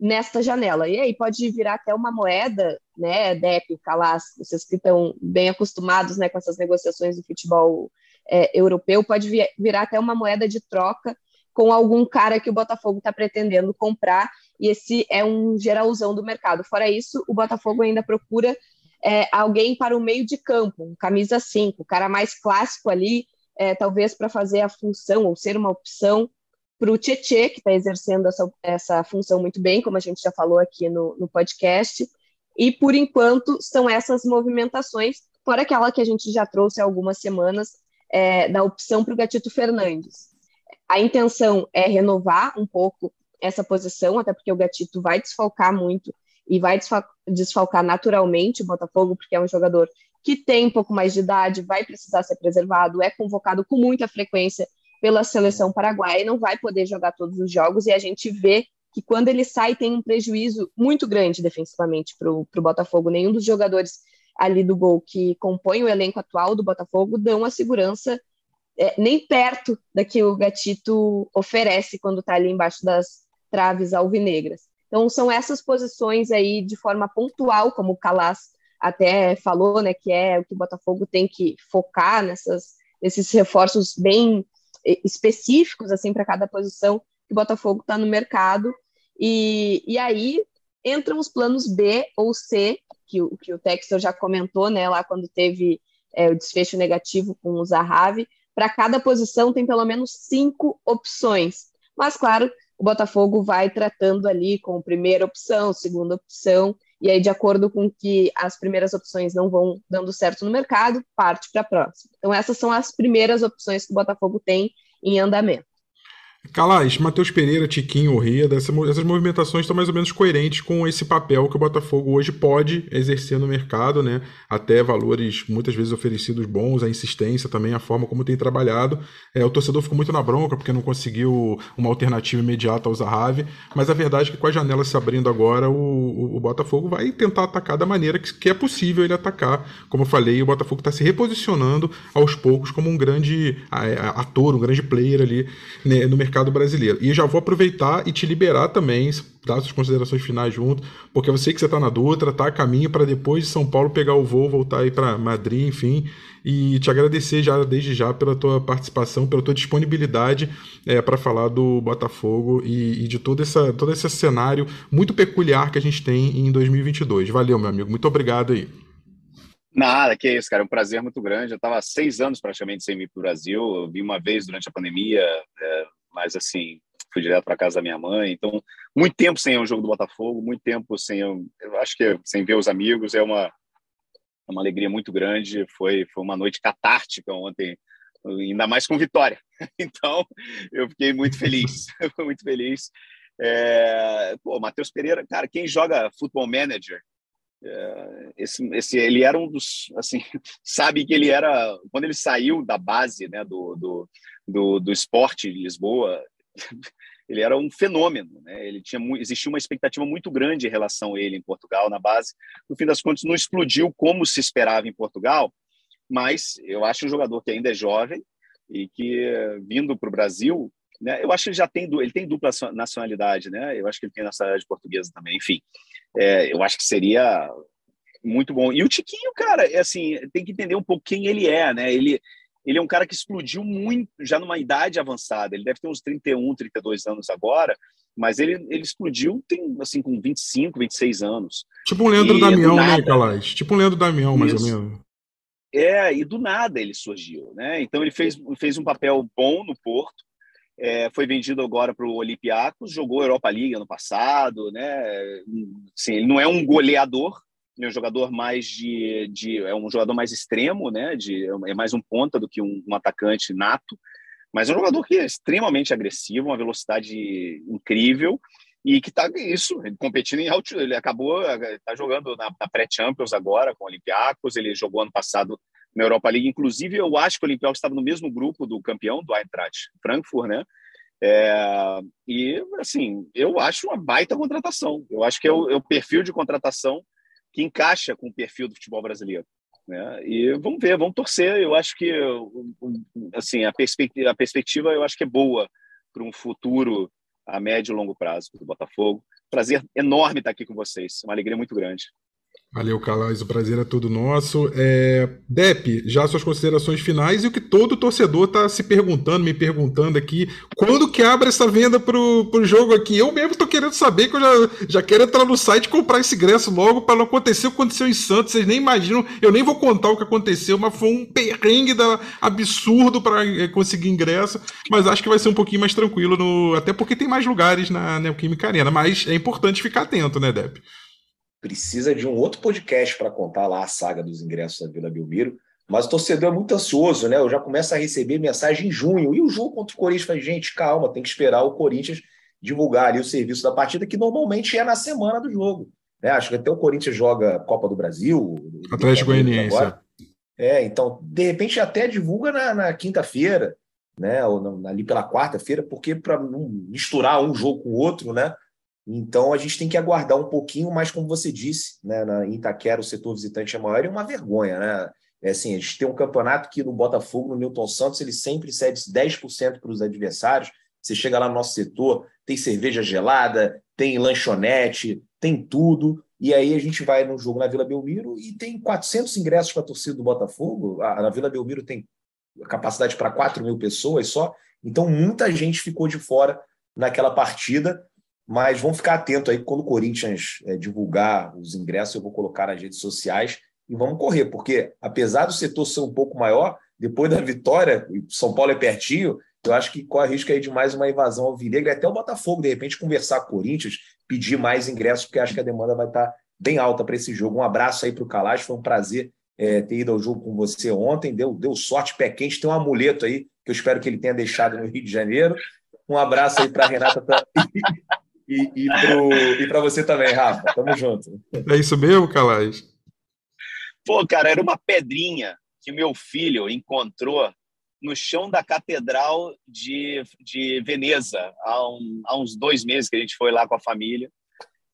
nesta janela. E aí pode virar até uma moeda, né, Dep, Calas, vocês que estão bem acostumados né, com essas negociações do futebol é, europeu, pode vir, virar até uma moeda de troca com algum cara que o Botafogo está pretendendo comprar, e esse é um geralzão do mercado. Fora isso, o Botafogo ainda procura é, alguém para o meio de campo, um camisa 5, o cara mais clássico ali, é, talvez para fazer a função ou ser uma opção para o Tietê, que está exercendo essa, essa função muito bem, como a gente já falou aqui no, no podcast. E, por enquanto, são essas movimentações, fora aquela que a gente já trouxe há algumas semanas, é, da opção para o Gatito Fernandes. A intenção é renovar um pouco essa posição, até porque o Gatito vai desfalcar muito e vai desfalcar naturalmente o Botafogo, porque é um jogador que tem um pouco mais de idade, vai precisar ser preservado, é convocado com muita frequência pela seleção paraguaia e não vai poder jogar todos os jogos, e a gente vê que quando ele sai tem um prejuízo muito grande defensivamente para o Botafogo. Nenhum dos jogadores ali do gol que compõem o elenco atual do Botafogo dão a segurança é, nem perto da que o Gatito oferece quando está ali embaixo das traves alvinegras. Então são essas posições aí de forma pontual, como o Calas até falou, né, que é o que o Botafogo tem que focar nessas, nesses reforços bem eh, específicos assim para cada posição que o Botafogo está no mercado. E, e aí entram os planos B ou C, que, o, que o Textor já comentou, né, lá quando teve é, o desfecho negativo com o Zahavi. Para cada posição tem pelo menos cinco opções. Mas, claro, o Botafogo vai tratando ali com primeira opção, segunda opção, e aí, de acordo com que as primeiras opções não vão dando certo no mercado, parte para a próxima. Então, essas são as primeiras opções que o Botafogo tem em andamento. Calais, Matheus Pereira, Tiquinho, Reda, essas movimentações estão mais ou menos coerentes com esse papel que o Botafogo hoje pode exercer no mercado, né? Até valores muitas vezes oferecidos bons, a insistência também, a forma como tem trabalhado. É, o torcedor ficou muito na bronca porque não conseguiu uma alternativa imediata ao Zahavi, mas a verdade é que com a janela se abrindo agora, o, o, o Botafogo vai tentar atacar da maneira que, que, é possível ele atacar. Como eu falei, o Botafogo está se reposicionando aos poucos como um grande ator, um grande player ali né, no mercado mercado brasileiro. E já vou aproveitar e te liberar também, dar suas considerações finais junto, porque eu sei que você está na Dutra, tá a caminho para depois de São Paulo pegar o voo, voltar aí para Madrid, enfim, e te agradecer já desde já pela tua participação, pela tua disponibilidade é, para falar do Botafogo e, e, de todo, essa, todo esse cenário muito peculiar que a gente tem em 2022. Valeu, meu amigo, muito obrigado aí. Nada, que isso, cara, é um prazer muito grande. Eu estava seis anos praticamente sem vir para o Brasil. Eu vi uma vez durante a pandemia, é, mas assim, fui direto para casa da minha mãe. Então, muito tempo sem um jogo do Botafogo, muito tempo sem, eu, eu acho que sem ver os amigos, é uma, é uma alegria muito grande. Foi, foi uma noite catártica ontem, ainda mais com vitória. [laughs] Então, eu fiquei muito feliz, [laughs] muito feliz. É, pô, Matheus Pereira, cara, quem joga Football Manager, é, esse, esse, ele era um dos, assim, [laughs] sabe que ele era, quando ele saiu da base, né, do, do do, do esporte de Lisboa, [laughs] ele era um fenômeno, né? Ele tinha existia uma expectativa muito grande em relação a ele em Portugal na base. No fim das contas, não explodiu como se esperava em Portugal, mas eu acho um jogador que ainda é jovem e que vindo para o Brasil, né? Eu acho que ele já tem ele tem dupla nacionalidade, né? Eu acho que ele tem nacionalidade portuguesa também. Enfim, é, eu acho que seria muito bom. E o Tiquinho, cara, é assim, tem que entender um pouco quem ele é, né? Ele ele é um cara que explodiu muito, já numa idade avançada. Ele deve ter uns 31, 32 anos agora, mas ele, ele explodiu tem, assim, com 25, 26 anos. Tipo um Leandro e, Damião, né, Calais? Tipo um Leandro Damião, mais Isso. ou menos. É, e do nada ele surgiu, né? Então ele fez, fez um papel bom no Porto, é, foi vendido agora para o Olympiacos, jogou Europa League ano passado, né? Assim, ele não é um goleador, é um jogador mais de, de, é um jogador mais extremo, né? De, é mais um ponta do que um, um atacante nato, mas é um jogador que é extremamente agressivo, uma velocidade incrível e que está isso competindo em alto. Ele acabou tá jogando na, na pré-Champions agora com o Olympiacos. Ele jogou ano passado na Europa League. Inclusive, eu acho que o Olympiacos estava no mesmo grupo do campeão do Eintracht Frankfurt, né? É, e assim, eu acho uma baita contratação. Eu acho que é o, é o perfil de contratação que encaixa com o perfil do futebol brasileiro. Né? E vamos ver, vamos torcer. Eu acho que assim a perspectiva, a perspectiva eu acho que é boa para um futuro a médio e longo prazo do Botafogo. Prazer enorme estar aqui com vocês, uma alegria muito grande. Valeu, Calais, o prazer é todo nosso. É, já suas considerações finais e o que todo torcedor está se perguntando, me perguntando aqui, quando que abre essa venda pro, pro jogo aqui? Eu mesmo estou querendo saber, que eu já, já quero entrar no site e comprar esse ingresso logo para não acontecer o que aconteceu em Santos. Vocês nem imaginam, eu nem vou contar o que aconteceu, mas foi um perrengue da, absurdo para é, conseguir ingresso. Mas acho que vai ser um pouquinho mais tranquilo, no, até porque tem mais lugares na Neoquímica Arena. Mas é importante ficar atento, né, Dep? Precisa de um outro podcast para contar lá a saga dos ingressos da Vila Belmiro. Mas o torcedor é muito ansioso, né? Eu já começo a receber mensagem em junho. E o jogo contra o Corinthians? Falei, gente, calma, tem que esperar o Corinthians divulgar ali o serviço da partida, que normalmente é na semana do jogo. Né? Acho que até o Corinthians joga Copa do Brasil. Atlético Goianiense. É, então, de repente até divulga na, na quinta-feira, né? Ou na, ali pela quarta-feira, porque para não misturar um jogo com o outro, né? Então a gente tem que aguardar um pouquinho, mas como você disse, né, na Itaquera o setor visitante é maior e é uma vergonha, né? É assim, a gente tem um campeonato que no Botafogo, no Newton Santos, ele sempre cede 10% para os adversários. Você chega lá no nosso setor, tem cerveja gelada, tem lanchonete, tem tudo. E aí a gente vai no jogo na Vila Belmiro e tem 400 ingressos para a torcida do Botafogo. A, na Vila Belmiro tem capacidade para 4 mil pessoas só. Então muita gente ficou de fora naquela partida. Mas vamos ficar atento aí quando o Corinthians é, divulgar os ingressos, eu vou colocar nas redes sociais e vamos correr, porque apesar do setor ser um pouco maior, depois da vitória, São Paulo é pertinho, eu acho que corre risco aí de mais uma invasão ao Vinegra, até o Botafogo, de repente, conversar com o Corinthians, pedir mais ingressos, porque acho que a demanda vai estar bem alta para esse jogo. Um abraço aí para o Calais, foi um prazer é, ter ido ao jogo com você ontem, deu, deu sorte, pé quente, tem um amuleto aí, que eu espero que ele tenha deixado no Rio de Janeiro, Um abraço aí para Renata [laughs] e, e, para você também, Rafa. Tamo junto. É isso mesmo, Calais? Pô, cara, era uma pedrinha que meu filho encontrou no chão da Catedral de, de Veneza, há, um, há uns dois meses que a gente foi lá com a família.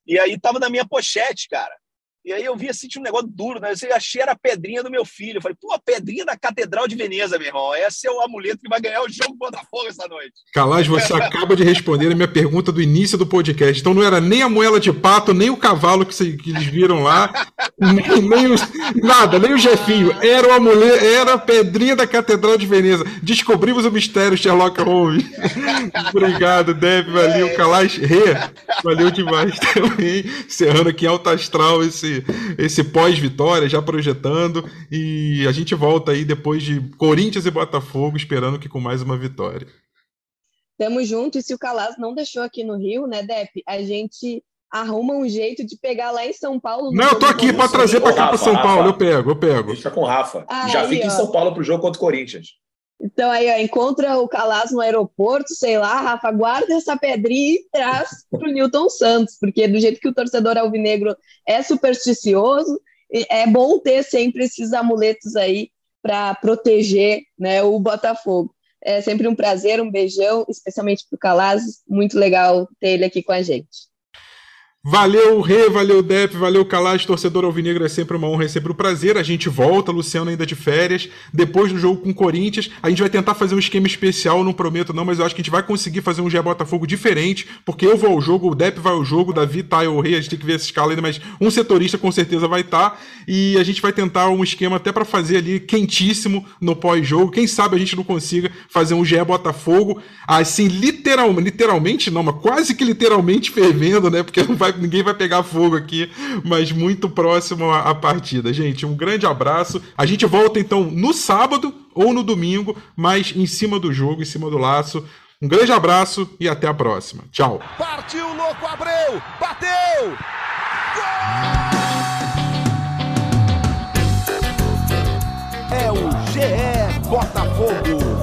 E aí tava na minha pochete, cara. E aí eu vi assim, tinha um negócio duro, né? Eu achei era a pedrinha do meu filho. Eu falei, pô, a pedrinha da Catedral de Veneza, meu irmão. Esse é o amuleto que vai ganhar o jogo Botafogo essa noite. Calaz, você [laughs] acaba de responder a minha pergunta do início do podcast. Então não era nem a moela de pato, nem o cavalo que, que eles viram lá, nem, nem os, nada, nem o Jefinho. Era o amuleto, era a pedrinha da Catedral de Veneza. Descobrimos o mistério, Sherlock Holmes. [laughs] Obrigado, Deb, valeu. É. Calaz, Rê, valeu demais também. Encerrando aqui em alto astral esse esse, pós-vitória, já projetando. E a gente volta aí depois de Corinthians e Botafogo, esperando que com mais uma vitória. Tamo junto, e se o Calas não deixou aqui no Rio, né, Dep, a gente arruma um jeito de pegar lá em São Paulo. Não, eu tô aqui para trazer para cá para São Rafa, Paulo, eu pego, eu pego. Deixa com o Rafa. Ah, Já aí, fica ó. em São Paulo pro jogo contra o Corinthians. Então aí, ó, encontra o Calas no aeroporto, sei lá, Rafa, guarda essa pedrinha e traz para o Newton Santos, porque do jeito que o torcedor alvinegro é supersticioso, é bom ter sempre esses amuletos aí para proteger né, o Botafogo. É sempre um prazer, um beijão, especialmente para o Calas, muito legal ter ele aqui com a gente. Valeu, Rê, valeu, Dep, valeu, Calais, torcedor alvinegro, é sempre uma honra, é sempre um prazer. A gente volta, Luciano ainda de férias, depois do jogo com o Corinthians. A gente vai tentar fazer um esquema especial, não prometo não, mas eu acho que a gente vai conseguir fazer um Gé Botafogo diferente, porque eu vou ao jogo, o Dep vai ao jogo, o Davi tá, o Rê, a gente tem que ver essa escala ainda, mas um setorista com certeza vai estar. Tá, e a gente vai tentar um esquema até para fazer ali quentíssimo no pós-jogo. Quem sabe a gente não consiga fazer um Gé Botafogo, assim, literal, literalmente não, mas quase que literalmente fervendo, né? Porque não vai ninguém vai pegar fogo aqui, mas muito próximo à, partida. Gente, um grande abraço. A gente volta então no sábado ou no domingo, mas em cima do jogo, em cima do laço. Um grande abraço e até a próxima. Tchau. Partiu louco Abreu, bateu. Gol! É o GE Botafogo.